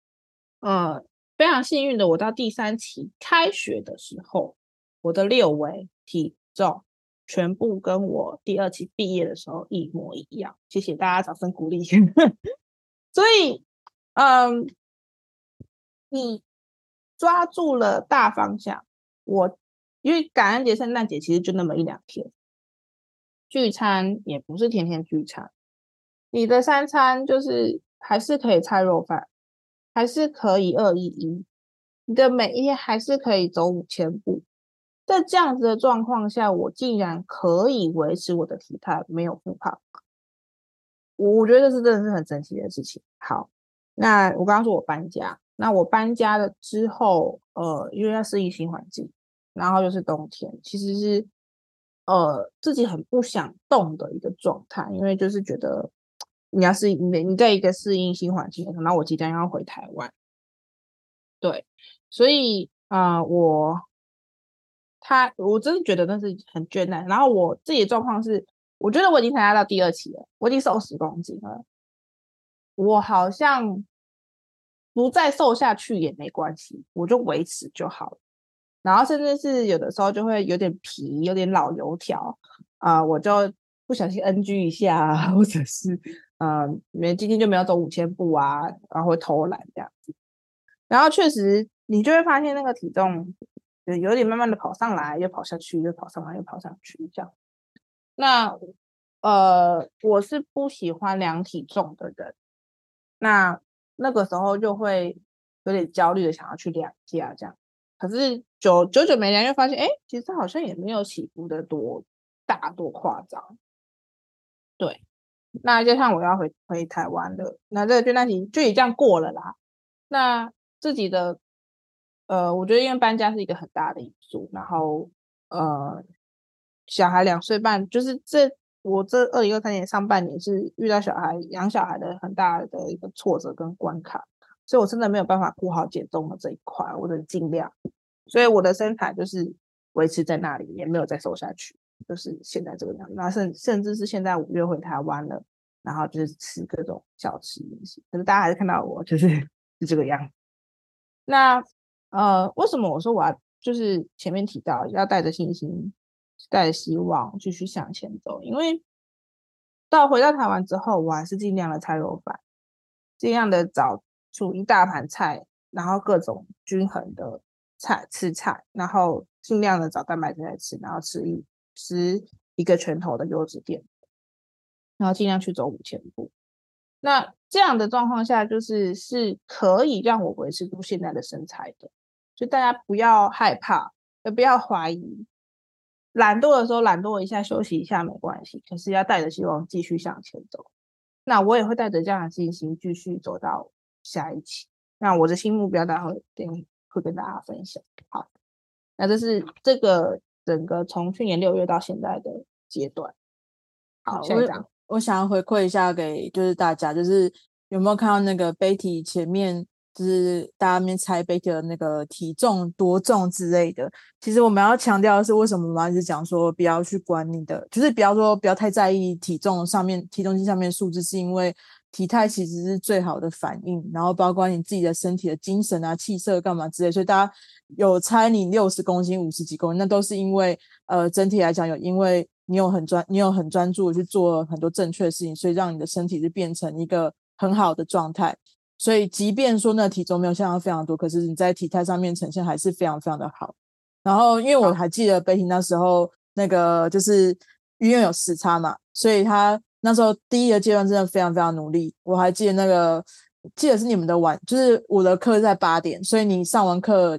呃，非常幸运的，我到第三期开学的时候，我的六围体重全部跟我第二期毕业的时候一模一样。谢谢大家掌声鼓励。所以，嗯，你抓住了大方向。我因为感恩节、圣诞节其实就那么一两天，聚餐也不是天天聚餐，你的三餐就是还是可以菜肉饭。还是可以二一一，你的每一天还是可以走五千步，在这样子的状况下，我竟然可以维持我的体态，没有复胖，我觉得这是真的是很神奇的事情。好，那我刚刚说我搬家，那我搬家了之后，呃，因为要适应新环境，然后又是冬天，其实是呃自己很不想动的一个状态，因为就是觉得。你要适应，你你在一个适应新环境的时候，那我即将要回台湾，对，所以啊、我他我真的觉得那是很倦怠。然后我自己的状况是，我觉得我已经参加到第二期了，我已经瘦十公斤了，我好像不再瘦下去也没关系，我就维持就好了。然后甚至是有的时候就会有点皮，有点老油条啊、我就不小心 NG 一下，或者是。嗯，没今天就没有走五千步啊，然后会偷懒这样子，然后确实你就会发现那个体重有点慢慢的跑上来，又跑下去，又跑上来，又跑上去这样。那呃，我是不喜欢量体重的人，那那个时候就会有点焦虑的想要去量一下这样。可是久久久没量，又发现哎，其实好像也没有起伏的多大多夸张，对。那就像我要回回台湾了，那这个倦怠期就也这样过了啦。那自己的呃，我觉得因为搬家是一个很大的因素，然后呃，小孩两岁半，就是这我这二零二三年上半年是遇到小孩养小孩的很大的一个挫折跟关卡，所以我真的没有办法顾好减重的这一块，我的尽量，所以我的身材就是维持在那里，也没有再瘦下去。就是现在这个样子，那甚甚至是现在五月回台湾了，然后就是吃各种小吃东西，可是大家还是看到我就是 是这个样。那呃，为什么我说我要就是前面提到要带着信心、带着希望继续向前走？因为到回到台湾之后，我还是尽量的菜肉饭，尽量的找出一大盘菜，然后各种均衡的菜吃菜，然后尽量的找蛋白质来吃，然后吃一。吃一个拳头的优质淀粉，然后尽量去走五千步。那这样的状况下，就是是可以让我维持住现在的身材的。所以大家不要害怕，也不要怀疑。懒惰的时候懒惰一下，休息一下没关系。可是要带着希望继续向前走。那我也会带着这样的信心继续走到下一期。那我的新目标，待会会会跟大家分享。好，那这是这个。整个从去年六月到现在的阶段，好，我我想要回馈一下给就是大家，就是有没有看到那个 Betty 前面，就是大家面猜 Betty 的那个体重多重之类的。其实我们要强调的是，为什么我们一直讲说不要去管你的，就是不要说不要太在意体重上面体重机上面数字，是因为。体态其实是最好的反应，然后包括你自己的身体的精神啊、气色干嘛之类，所以大家有猜你六十公斤、五十几公斤，那都是因为呃整体来讲有，因为你有很专、你有很专注去做很多正确的事情，所以让你的身体是变成一个很好的状态。所以即便说那体重没有下降非常多，可是你在体态上面呈现还是非常非常的好。然后因为我还记得北婷那时候那个就是因为有时差嘛，所以他。那时候第一个阶段真的非常非常努力，我还记得那个，记得是你们的晚，就是我的课在八点，所以你上完课，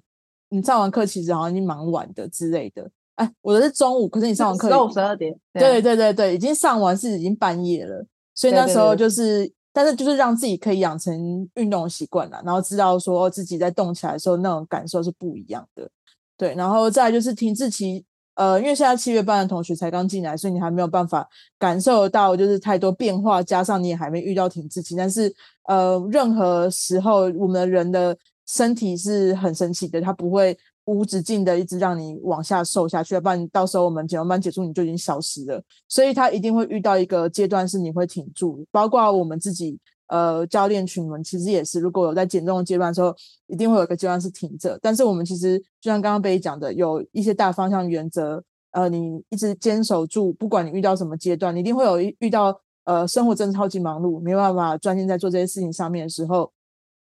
你上完课其实好像已经蛮晚的之类的。哎，我的是中午，可是你上完课中午十二点，对对对对对，已经上完是已经半夜了，所以那时候就是，对对对，但是就是让自己可以养成运动习惯了，然后知道说自己在动起来的时候那种感受是不一样的，对，然后再来就是停滞期。呃，因为现在七月班的同学才刚进来，所以你还没有办法感受到就是太多变化，加上你也还没遇到停滞期。但是，呃，任何时候我们人的身体是很神奇的，它不会无止境的一直让你往下瘦下去，要不然到时候我们减完班结束你就已经消失了。所以，它一定会遇到一个阶段是你会挺住，包括我们自己呃教练群们其实也是，如果有在减重的阶段的时候，一定会有一个阶段是停着。但是我们其实就像刚刚贝讲的，有一些大方向原则，呃，你一直坚守住，不管你遇到什么阶段，你一定会有遇到呃生活真的超级忙碌，没办法专心在做这些事情上面的时候，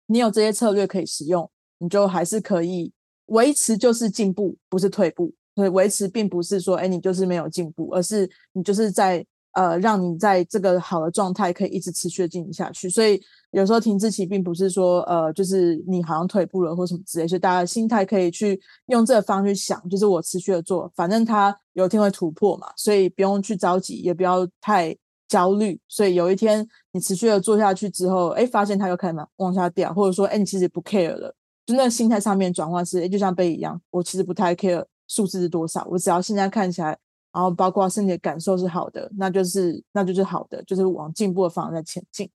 你有这些策略可以使用，你就还是可以维持，就是进步，不是退步。所以维持并不是说，哎，你就是没有进步，而是你就是在呃，让你在这个好的状态可以一直持续的进行下去。所以有时候停滞期并不是说，呃，就是你好像退步了或什么之类，所以大家心态可以去用这个方式去想，就是我持续的做，反正它有一天会突破嘛，所以不用去着急，也不要太焦虑。所以有一天你持续的做下去之后，哎，发现它又开始往下掉，或者说，哎，你其实不 care 了，就那心态上面转换是，就像贝一样，我其实不太 care。数字是多少？我只要现在看起来，然后包括身体的感受是好的，那就是那就是好的，就是往进步的方向在前进。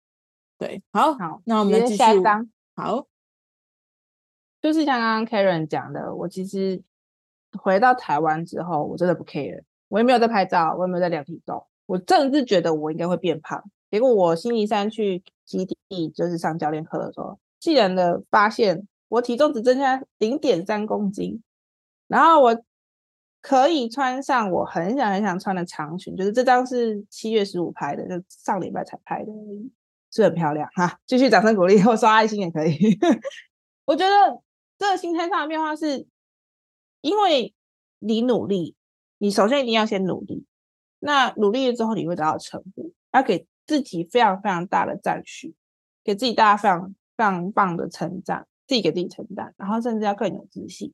对，好，好，那我们来继续下一张。好，就是像刚刚 Karen 讲的，我其实回到台湾之后，我真的不 care，我也没有在拍照，我也没有在量体重，我甚至觉得我应该会变胖。结果我星期三去基地，就是上教练课的时候，竟然的发现我体重只增加零点三公斤。然后我可以穿上我很想很想穿的长裙，就是这张是七月十五拍的，就上礼拜才拍的，是很漂亮哈。继续掌声鼓励，或刷爱心也可以。我觉得这个心态上的变化是，因为你努力，你首先一定要先努力，那努力了之后你会得到成果，要给自己非常非常大的赞许，给自己大家非常非常棒的成长，自己给自己成长，然后甚至要更有自信。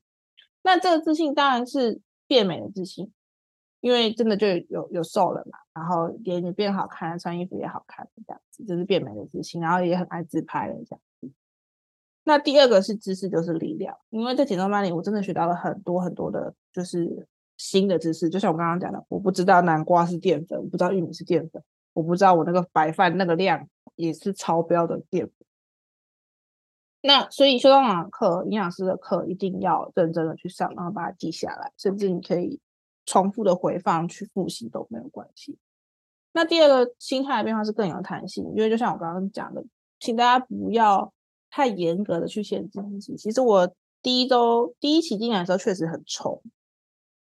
那这个自信当然是变美的自信，因为真的就有有瘦了嘛，然后脸也变好看，穿衣服也好看，这样子就是变美的自信，然后也很爱自拍了这样子。那第二个是知识，就是力量，因为在减重班里我真的学到了很多很多的，就是新的知识。就像我刚刚讲的，我不知道南瓜是淀粉，我不知道玉米是淀粉，我不知道我那个白饭那个量也是超标的淀粉。那所以修道长的课、营养师的课一定要认真的去上，然后把它记下来，甚至你可以重复的回放去复习都没有关系。那第二个心态的变化是更有弹性，因为就像我刚刚讲的，请大家不要太严格的去限制自己。其实我第一周第一期进来的时候确实很冲，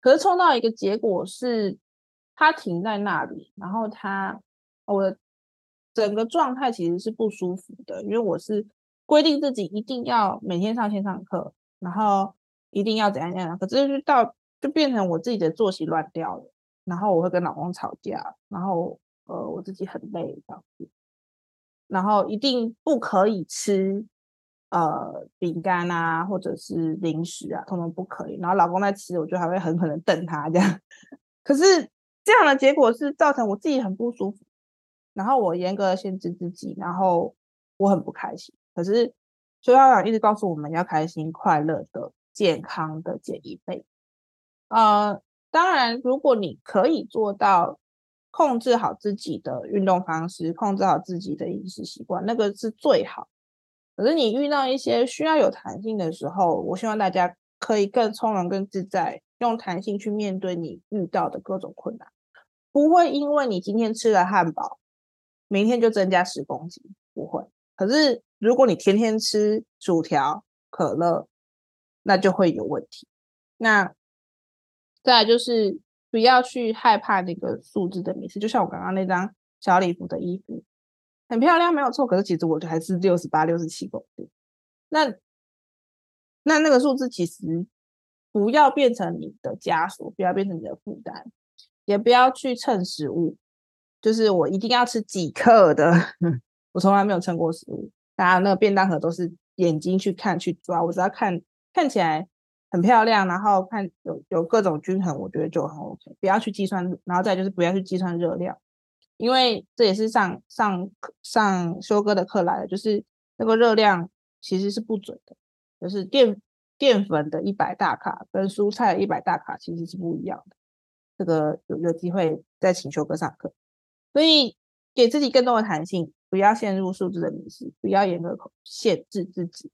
可是冲到一个结果是它停在那里，然后它我的整个状态其实是不舒服的，因为我是。规定自己一定要每天上线上课，然后一定要怎样怎样，可是就到就变成我自己的作息乱掉了，然后我会跟老公吵架，然后呃我自己很累这样子，然后一定不可以吃呃饼干啊或者是零食啊，通通不可以，然后老公在吃，我就还会狠狠的瞪他这样，可是这样的结果是造成我自己很不舒服，然后我严格的限制自己，然后我很不开心。可是，修道长一直告诉我们要开心、快乐的、健康的减一倍。呃，当然，如果你可以做到控制好自己的运动方式，控制好自己的饮食习惯，那个是最好。可是你遇到一些需要有弹性的时候，我希望大家可以更从容、更自在，用弹性去面对你遇到的各种困难，不会因为你今天吃了汉堡，明天就增加十公斤，不会。可是，如果你天天吃薯条、可乐，那就会有问题。那再就是不要去害怕那个数字的迷思，就像我刚刚那张小礼服的衣服，很漂亮，没有错。可是其实我就还是六十八、六十七公斤。那那那个数字其实不要变成你的枷锁，不要变成你的负担，也不要去称食物，就是我一定要吃几克的。我从来没有称过食物，大家那个便当盒都是眼睛去看去抓，我只要看看起来很漂亮，然后看有有各种均衡，我觉得就很 OK。不要去计算，然后再就是不要去计算热量，因为这也是上上上修哥的课来的，就是那个热量其实是不准的，就是淀淀粉的一百大卡跟蔬菜的一百大卡其实是不一样的。这个有有机会再请修哥上课，所以给自己更多的弹性。不要陷入数字的迷思，不要严格限制自己，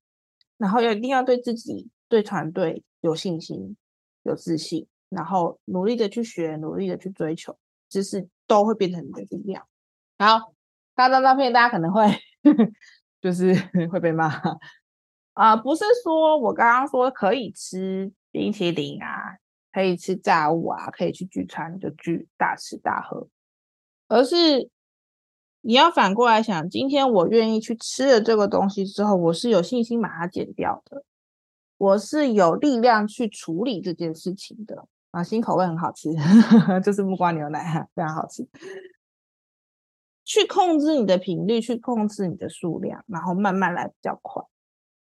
然后要一定要对自己、对团队有信心、有自信，然后努力的去学，努力的去追求，知识都会变成你的力量。好，看到照片，大家可能会 就是 会被骂。啊、不是说我刚刚说可以吃冰淇淋啊，可以吃炸物啊，可以去聚餐就聚大吃大喝，而是你要反过来想，今天我愿意去吃了这个东西之后，我是有信心把它减掉的，我是有力量去处理这件事情的啊。新口味很好吃，就是木瓜牛奶，非常好吃。去控制你的频率，去控制你的数量，然后慢慢来比较快，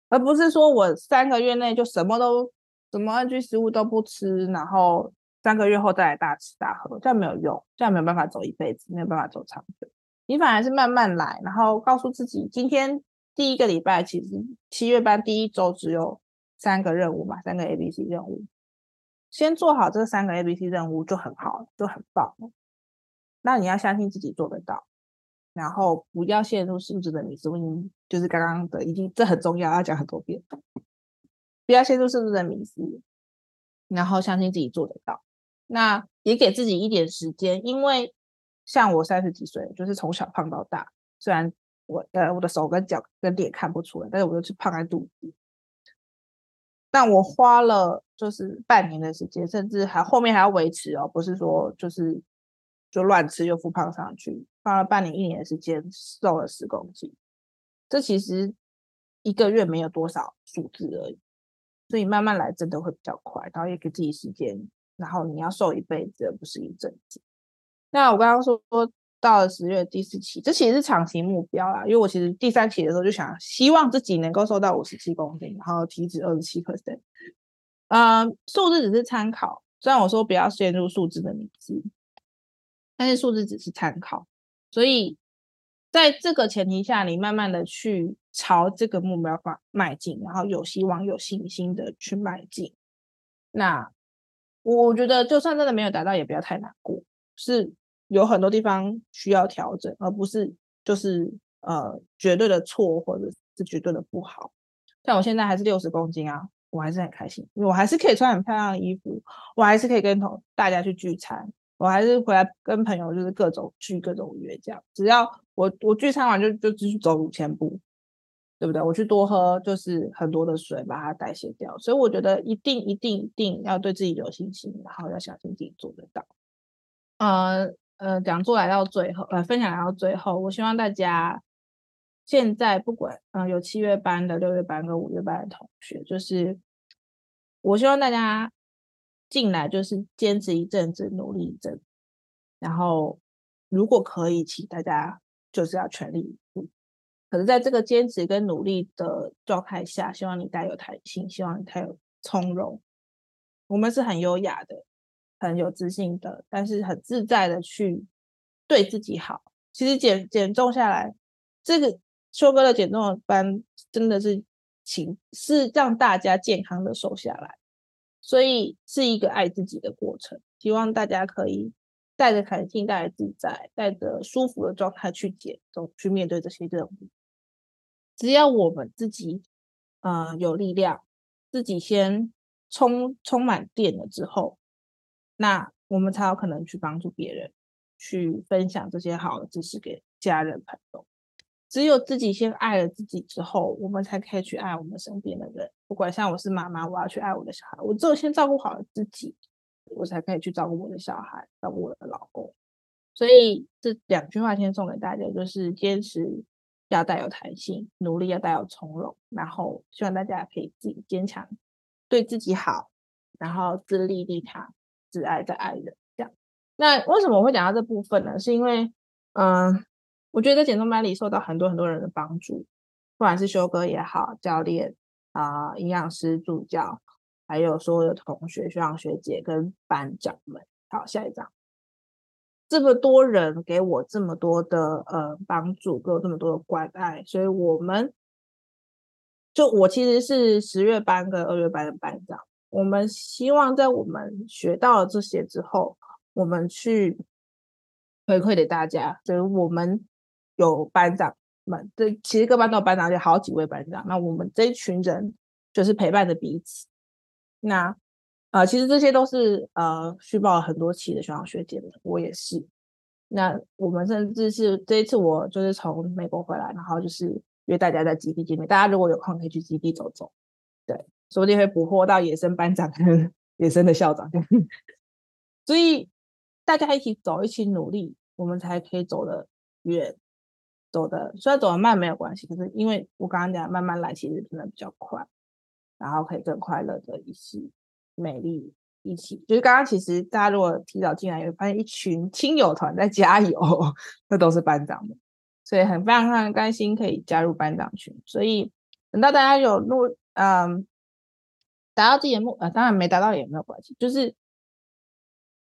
而不是说我三个月内就什么都什么 NG 食物都不吃，然后三个月后再来大吃大喝，这样没有用，这样没有办法走一辈子，没有办法走长久。你反而是慢慢来，然后告诉自己，今天第一个礼拜其实七月班第一周只有三个任务嘛，三个 A B C 任务，先做好这三个 A B C 任务就很好，就很棒。那你要相信自己做得到。然后不要陷入数字的迷思，就是刚刚的，已经这很重要，要讲很多遍。不要陷入数字的迷思，然后相信自己做得到。那也给自己一点时间，因为像我三十几岁，就是从小胖到大，虽然我呃我的手跟脚跟脸看不出来，但是我就是胖在肚子。但我花了就是半年的时间，甚至还后面还要维持哦，不是说就是。就乱吃又复胖上去，花了半年一年的时间瘦了十公斤，这其实一个月没有多少数字而已，所以慢慢来真的会比较快，然后也给自己时间，然后你要瘦一辈子而不是一阵子。那我刚刚说到了十月第四期，这其实是长期目标啦，因为我其实第三期的时候就想希望自己能够瘦到五十七公斤，然后体脂二十七 percent。嗯，数字只是参考，虽然我说不要陷入数字的迷思。但是数字只是参考，所以在这个前提下，你慢慢的去朝这个目标迈迈进，然后有希望、有信心的去迈进。那我觉得，就算真的没有达到，也不要太难过，是有很多地方需要调整，而不是就是呃绝对的错或者是绝对的不好。像我现在还是六十公斤啊，我还是很开心，因为我还是可以穿很漂亮的衣服，我还是可以跟同大家去聚餐。我还是回来跟朋友就是各种聚各种约这样，只要我我聚餐完就就继续走五千步，对不对？我去多喝就是很多的水把它代谢掉，所以我觉得一定一定一定要对自己有信心，然后要相信自己做得到。呃呃，讲座来到最后，呃，分享来到最后，我希望大家现在不管嗯、呃、有七月班的、六月班跟五月班的同学，就是我希望大家。进来就是坚持一阵子，努力一阵，然后如果可以，请大家就是要全力以赴。可是在这个坚持跟努力的状态下，希望你带有弹性，希望你带有从容。我们是很优雅的，很有自信的，但是很自在的去对自己好。其实减减重下来，这个修哥的减重班真的是请是让大家健康的瘦下来。所以是一个爱自己的过程，希望大家可以带着弹性、带着自在、带着舒服的状态去减重，去面对这些任务。只要我们自己，呃，有力量，自己先充充满电了之后，那我们才有可能去帮助别人，去分享这些好的知识给家人朋友。只有自己先爱了自己之后，我们才可以去爱我们身边的人。不管像我是妈妈，我要去爱我的小孩，我只有先照顾好了自己，我才可以去照顾我的小孩，照顾我的老公。所以这两句话先送给大家，就是坚持要带有弹性，努力要带有从容，然后希望大家可以自己坚强，对自己好，然后自立利他，挚爱的爱人。这样。那为什么我会讲到这部分呢？是因为，嗯。我觉得在减重班里受到很多很多人的帮助，不管是修哥也好，教练啊、呃、营养师、助教，还有所有的同学、学长、学姐跟班长们。好，下一张，这么多人给我这么多的呃帮助，给我这么多的关爱，所以我们就我其实是十月班跟二月班的班长。我们希望在我们学到了这些之后，我们去回馈给大家，所以我们。有班长们，这其实各班都有班长，有好几位班长。那我们这一群人就是陪伴着彼此。那、呃，其实这些都是呃，续报了很多期的学长学姐们，我也是。那我们甚至是这一次，我就是从美国回来，然后就是约大家在基地见面。大家如果有空，可以去基地走走，对，说不定会捕获到野生班长跟 野生的校长。所以大家一起走，一起努力，我们才可以走得远，走的虽然走得慢没有关系，可是因为我刚刚讲慢慢来，其实真的比较快，然后可以更快乐的一起美丽。一起就是刚刚，其实大家如果提早进来，也会发现一群亲友团在加油，那都是班长，所以很非常非常开心可以加入班长群。所以等到大家有录，嗯，达到自己的目，呃，当然没达到也没有关系，就是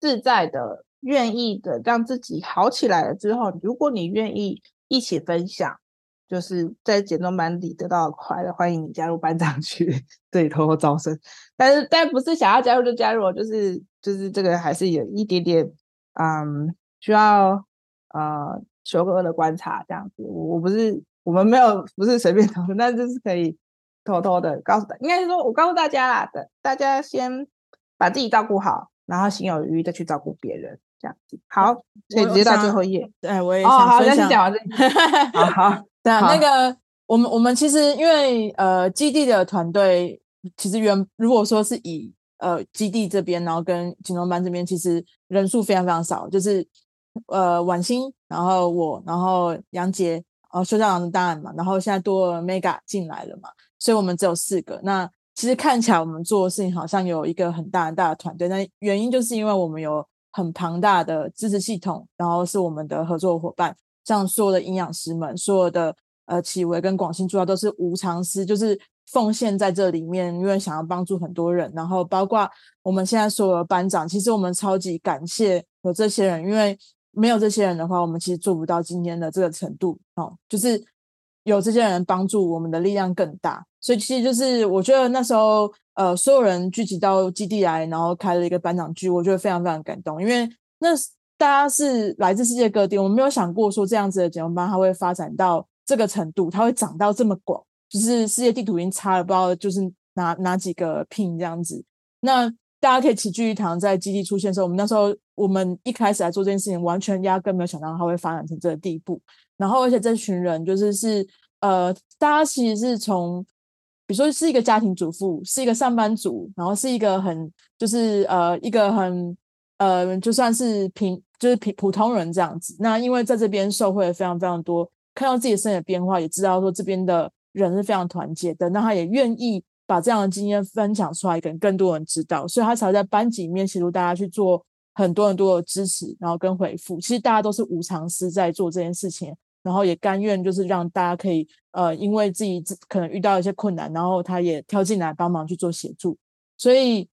自在的、愿意的让自己好起来了之后，如果你愿意一起分享。就是在减重班里得到的快乐，欢迎你加入班长群，这里偷偷招生。但是，但不是想要加入就加入，就是就是这个还是有一点点，嗯，需要呃求个恶的观察这样子。我我不是我们没有不是随便投，但就是可以偷偷的告诉大，应该是说我告诉大家啦的，大家先把自己照顾好，然后心有余力再去照顾别人，这样子。好，可以直接到最后一页。对，我也想分享。哦、好，讲完这 好好。对啊，那个我们我们其实因为呃基地的团队其实原如果说是以呃基地这边，然后跟减重班这边，其实人数非常非常少，就是呃婉欣，然后我，然后杨杰，然后邱校长的档案嘛，然后现在多了 Mega 进来了嘛，所以我们只有四个。那其实看起来我们做的事情好像有一个很大很大的团队，那原因就是因为我们有很庞大的支持系统，然后是我们的合作伙伴。像所有的营养师们，所有的呃启维跟广信主要都是无偿师，就是奉献在这里面，因为想要帮助很多人。然后包括我们现在所有的班长，其实我们超级感谢有这些人，因为没有这些人的话，我们其实做不到今天的这个程度。哦，就是有这些人帮助，我们的力量更大。所以其实就是我觉得那时候呃所有人聚集到基地来，然后开了一个班长聚，我觉得非常非常感动，因为那。大家是来自世界各地，我们没有想过说这样子的减重班它会发展到这个程度，它会长到这么广，就是世界地图已经差了不知道就是哪哪几个 pin 这样子。那大家可以齐聚一堂，在基地出现的时候，我们那时候我们一开始来做这件事情，完全压根没有想到它会发展成这个地步。然后而且这群人就是是呃，大家其实是从比如说是一个家庭主妇，是一个上班族，然后是一个很就是呃一个很。呃，就算是平，就是平普通人这样子。那因为在这边受惠非常非常多，看到自己身体的变化，也知道说这边的人是非常团结的。那他也愿意把这样的经验分享出来，给更多人知道。所以他才会在班级里面协助大家去做很多很多的支持，然后跟回复。其实大家都是无偿师在做这件事情，然后也甘愿就是让大家可以呃，因为自己可能遇到一些困难，然后他也跳进来帮忙去做协助。所以。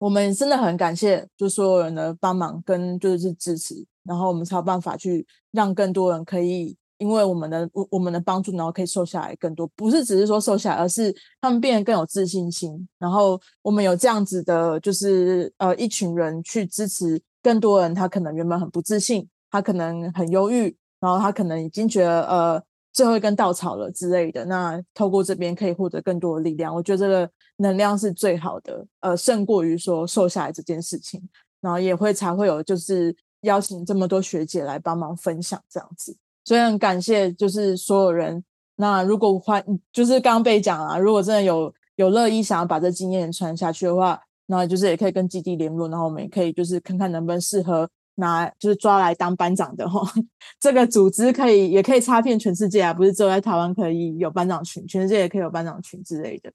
我们真的很感谢，就所有人的帮忙跟就是支持，然后我们才有办法去让更多人可以因为我们的我我们的帮助，然后可以瘦下来更多，不是只是说瘦下来，而是他们变得更有自信心。然后我们有这样子的，就是呃一群人去支持更多人，他可能原本很不自信，他可能很忧郁，然后他可能已经觉得呃。最后一根稻草了之类的，那透过这边可以获得更多的力量，我觉得这个能量是最好的，呃，胜过于说瘦下来这件事情，然后也会才会有就是邀请这么多学姐来帮忙分享这样子，所以很感谢就是所有人。那如果欢就是刚刚被讲了，如果真的有有乐意想要把这经验传下去的话，那就是也可以跟基地联络，然后我们也可以就是看看能不能适合。拿就是抓来当班长的哈，这个组织可以也可以插遍全世界啊，不是只有在台湾可以有班长群，全世界也可以有班长群之类的。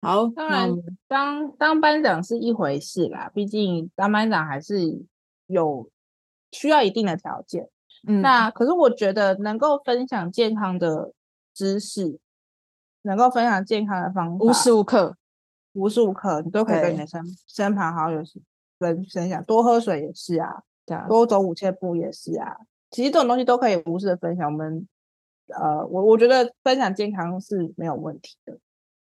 好，当然当当班长是一回事啦，毕竟当班长还是有需要一定的条件。嗯，那可是我觉得能够分享健康的知识，能够分享健康的方法，无时无刻，无时无刻你都可以跟你的身身旁好友分分享，多喝水也是啊。多走五千步也是啊，其实这种东西都可以无私的分享。我们呃，我我觉得分享健康是没有问题的，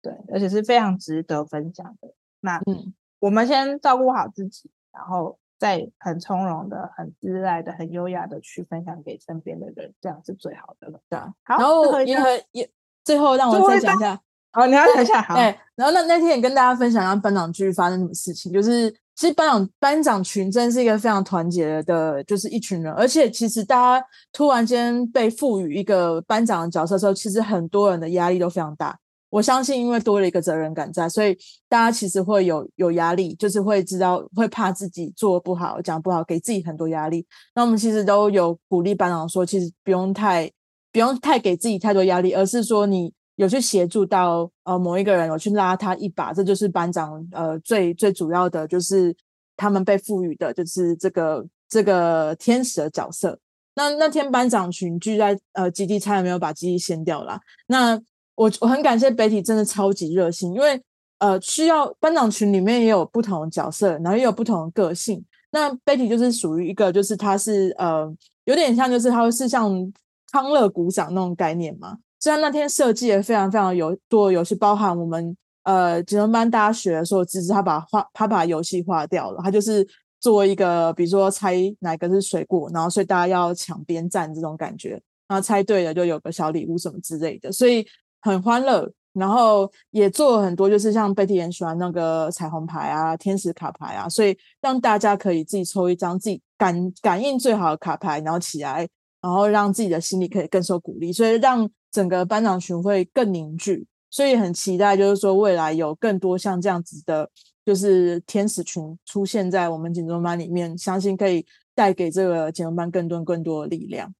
对，而且是非常值得分享的。那嗯，我们先照顾好自己，然后再很从容的、很自在的、很优雅的去分享给身边的人，这样是最好的了。对，好，然后也也最后让我再讲一下，好，你要讲一下，好。对，然后那那天也跟大家分享，让班长剧发生什么事情，就是。其实班长班长群真是一个非常团结的，就是一群人。而且其实大家突然间被赋予一个班长的角色的时候，其实很多人的压力都非常大。我相信，因为多了一个责任感在，所以大家其实会有有压力，就是会知道会怕自己做不好、讲不好，给自己很多压力。那我们其实都有鼓励班长说，其实不用太不用太给自己太多压力，而是说你。有去协助到呃某一个人，有去拉他一把，这就是班长呃最最主要的，就是他们被赋予的，就是这个这个天使的角色。那那天班长群聚在呃基地，差点没有把基地掀掉啦。那我我很感谢 Betty，真的超级热心，因为呃需要班长群里面也有不同的角色，然后也有不同的个性。那 Betty 就是属于一个，就是他是呃有点像，就是他会是像康乐股长那种概念嘛。虽然那天设计也非常非常有多游戏，包含我们呃警专班大家学的时候，其实他把画他把游戏划掉了，他就是做一个比如说猜哪个是水果，然后所以大家要抢边站这种感觉，然后猜对了就有个小礼物什么之类的，所以很欢乐。然后也做了很多，就是像贝蒂很喜欢那个彩虹牌啊、天使卡牌啊，所以让大家可以自己抽一张自己感感应最好的卡牌，然后起来，然后让自己的心里可以更受鼓励，所以让。整个班长群会更凝聚，所以很期待，就是说未来有更多像这样子的，就是天使群出现在我们警专班里面，相信可以带给这个警专班更多更多的力量。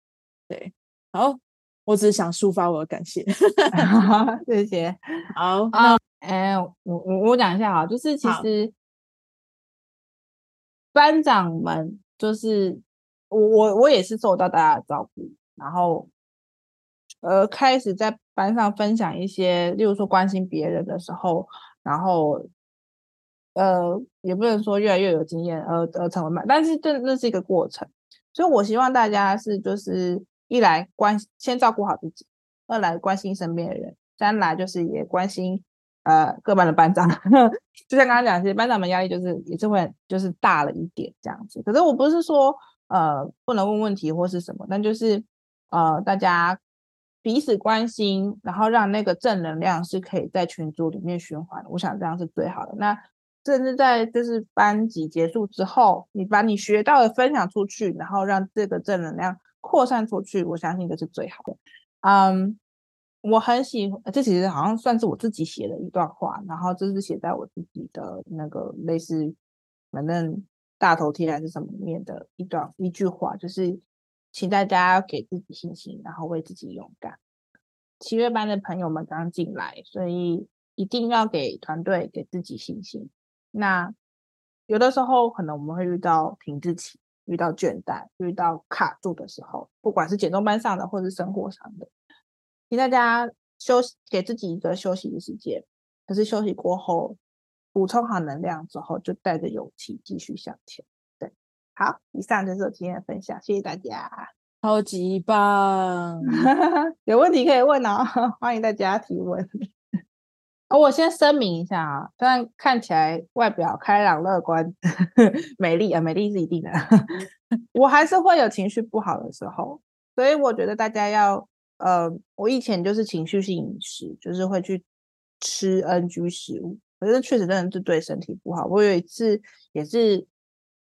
对，好，我只是想抒发我的感谢，谢谢。好，那哎，我我我讲一下啊，就是其实班长们就是我我我也是受到大家的照顾，然后。呃，开始在班上分享一些，例如说关心别人的时候，然后，呃，也不能说越来越有经验，而而成为慢，但是这那是一个过程，所以我希望大家是就是一来关先照顾好自己，二来关心身边的人，三来就是也关心呃各班的班长，就像刚刚讲，其实班长们压力就是也是会就是大了一点这样子，可是我不是说呃不能问问题或是什么，但就是呃大家。彼此关心，然后让那个正能量是可以在群组里面循环。我想这样是最好的。那甚至在就是班级结束之后，你把你学到的分享出去，然后让这个正能量扩散出去，我相信这是最好的。嗯，我很喜欢，这其实好像算是我自己写的一段话，然后这是写在我自己的那个类似反正大头贴还是什么里面的一段一句话，就是。请大家给自己信心，然后为自己勇敢。七月班的朋友们刚进来，所以一定要给团队、给自己信心。那有的时候可能我们会遇到停滞期、遇到倦怠、遇到卡住的时候，不管是减重班上的或是生活上的，请大家休息，给自己一个休息的时间。可是休息过后，补充好能量之后，就带着勇气继续向前。对好，以上就是我今天的分享，谢谢大家，超级棒，有问题可以问哦，欢迎大家提问。哦，我先声明一下啊，虽然看起来外表开朗乐观、美丽啊，美丽是一定的，我还是会有情绪不好的时候，所以我觉得大家要，呃，我以前就是情绪性饮食，就是会去吃 NG 食物，可是确实真的是对身体不好。我有一次也是。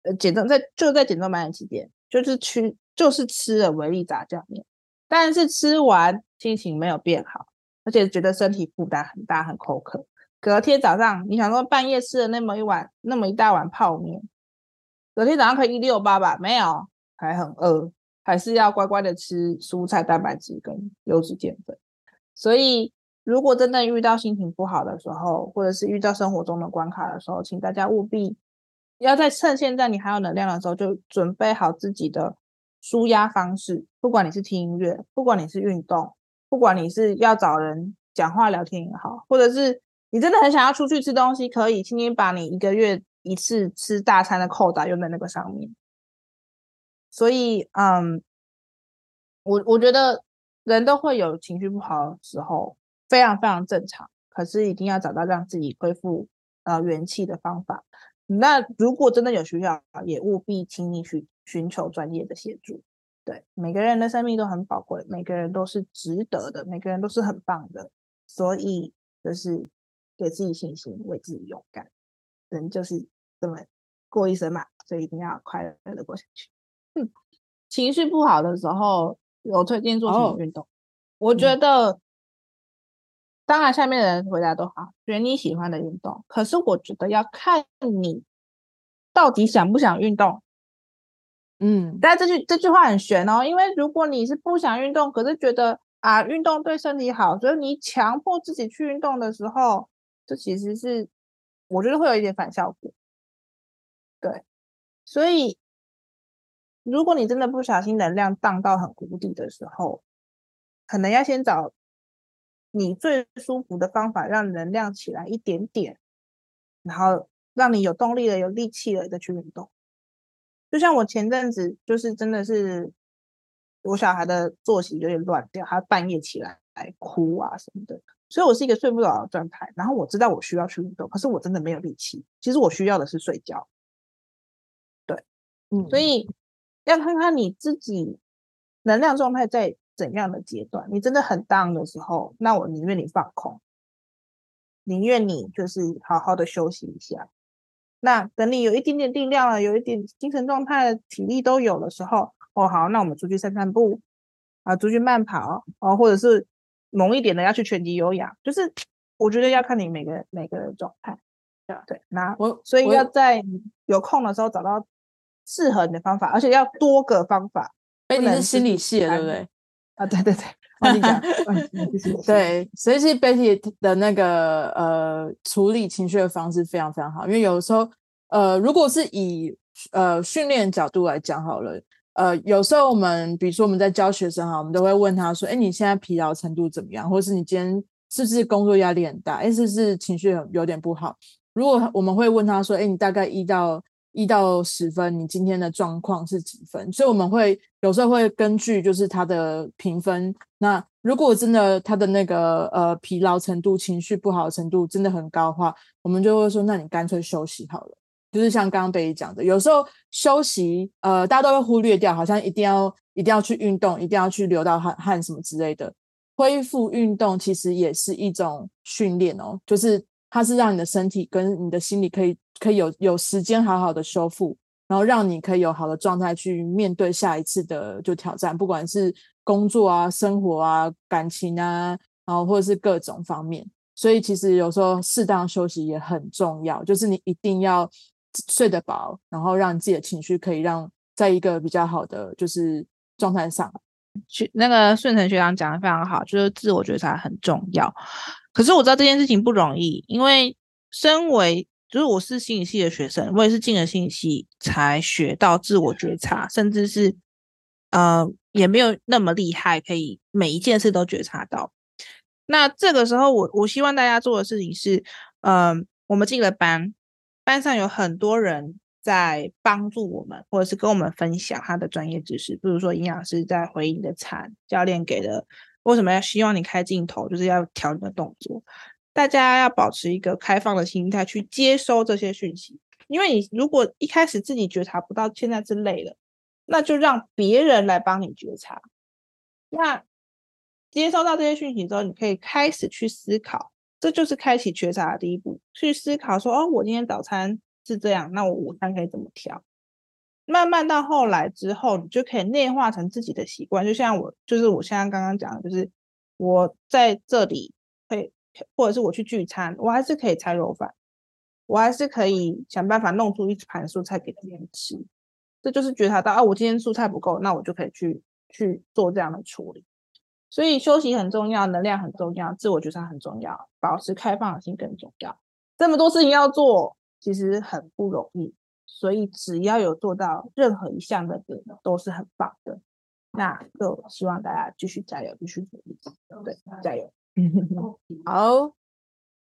呃，减重在就在减重班的期间，就是吃就是吃了维力炸酱面，但是吃完心情没有变好，而且觉得身体负担很大，很口渴。隔天早上，你想说半夜吃了那么一碗那么一大碗泡面，隔天早上可以一六八吧？没有，还很饿，还是要乖乖的吃蔬菜、蛋白质跟优质淀粉。所以，如果真的遇到心情不好的时候，或者是遇到生活中的关卡的时候，请大家务必。要在趁现在你还有能量的时候，就准备好自己的舒压方式。不管你是听音乐，不管你是运动，不管你是要找人讲话聊天也好，或者是你真的很想要出去吃东西，可以轻轻把你一个月一次吃大餐的扣打用在那个上面。所以，嗯，我我觉得人都会有情绪不好的时候，非常非常正常。可是一定要找到让自己恢复呃元气的方法。那如果真的有需要，也务必请你去寻求专业的协助。对，每个人的生命都很宝贵，每个人都是值得的，每个人都是很棒的。所以就是给自己信心，为自己勇敢。人就是这么过一生嘛，所以一定要快乐的过下去。嗯，情绪不好的时候，有推荐做什么运动？哦、我觉得，嗯、当然下面的人回答都好，选你喜欢的运动。可是我觉得要看你到底想不想运动。嗯，但这句这句话很悬哦，因为如果你是不想运动，可是觉得啊运动对身体好，所以你强迫自己去运动的时候，这其实是我觉得会有一点反效果。对，所以如果你真的不小心能量荡到很谷底的时候，可能要先找你最舒服的方法，让能量起来一点点，然后让你有动力了、有力气了再去运动。就像我前阵子，就是真的是我小孩的作息有点乱掉，他半夜起来来哭啊什么的，所以我是一个睡不着的状态。然后我知道我需要去运动，可是我真的没有力气。其实我需要的是睡觉。对，嗯，所以要看看你自己能量状态在怎样的阶段。你真的很 down 的时候，那我宁愿你放空，宁愿你就是好好的休息一下。那等你有一点点定量了，有一点精神状态、体力都有的时候，哦，好，那我们出去散散步啊，出去慢跑哦，或者是猛一点的要去拳击有氧，就是我觉得要看你每个每个人状态，对对。那我所以要在有空的时候找到适合你的方法，而且要多个方法。哎，你是心理系的对不对？啊，对对对，你讲，对，所以是 Betty 的那个呃处理情绪的方式非常非常好，因为有时候呃，如果是以呃训练角度来讲好了，呃，有时候我们比如说我们在教学生哈，我们都会问他说，哎，你现在疲劳程度怎么样？或是你今天是不是工作压力很大？哎，是不是情绪有点不好？如果我们会问他说，哎，你大概一到一到十分，你今天的状况是几分？所以我们会有时候会根据就是他的评分。那如果真的他的那个呃疲劳程度、情绪不好的程度真的很高的话，我们就会说，那你干脆休息好了。就是像刚刚贝姨讲的，有时候休息呃大家都会忽略掉，好像一定要一定要去运动，一定要去流到汗汗什么之类的。恢复运动其实也是一种训练哦，就是它是让你的身体跟你的心理可以。可以有有时间好好的修复，然后让你可以有好的状态去面对下一次的就挑战，不管是工作啊、生活啊、感情啊，然后或者是各种方面。所以其实有时候适当休息也很重要，就是你一定要睡得饱，然后让自己的情绪可以让在一个比较好的就是状态上。去那个顺成学长讲的非常好，就是自我觉察很重要。可是我知道这件事情不容易，因为身为就是我是心理系的学生，我也是进了心理系才学到自我觉察，甚至是呃也没有那么厉害，可以每一件事都觉察到。那这个时候我，我希望大家做的事情是，嗯、我们进了班，班上有很多人在帮助我们，或者是跟我们分享他的专业知识，比如说营养师在回应你的餐，教练给的为什么要希望你开镜头，就是要调你的动作。大家要保持一个开放的心态去接收这些讯息，因为你如果一开始自己觉察不到，现在是累了，那就让别人来帮你觉察。那接收到这些讯息之后，你可以开始去思考，这就是开启觉察的第一步。去思考说，哦，我今天早餐是这样，那我午餐可以怎么调？慢慢到后来之后，你就可以内化成自己的习惯。就像我，就是我现在刚刚讲的，就是我在这里会。或者是我去聚餐，我还是可以拆肉饭，我还是可以想办法弄出一盘蔬菜给别人吃。这就是觉察到啊，我今天蔬菜不够，那我就可以去去做这样的处理。所以休息很重要，能量很重要，自我觉察很重要，保持开放的心更重要。这么多事情要做，其实很不容易。所以只要有做到任何一项的点，都是很棒的。那就希望大家继续加油，继续努力，对，加油。好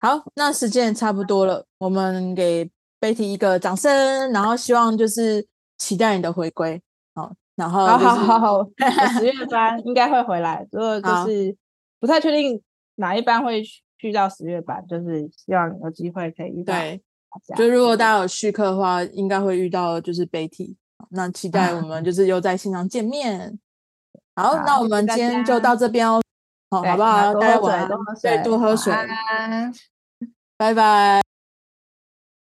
好，那时间也差不多了，我们给 Betty 一个掌声，然后希望就是期待你的回归，好，然后、就是、好好好好，十月班应该会回来，如果就是不太确定哪一班会去到十月班，就是希望有机会可以遇到。对，就如果大家有续课的话，应该会遇到就是 Betty，那期待我 们就是又在线上见面。好，好，那我们今天就到这边哦。好，好不好？大家晚安对，多喝水。拜拜。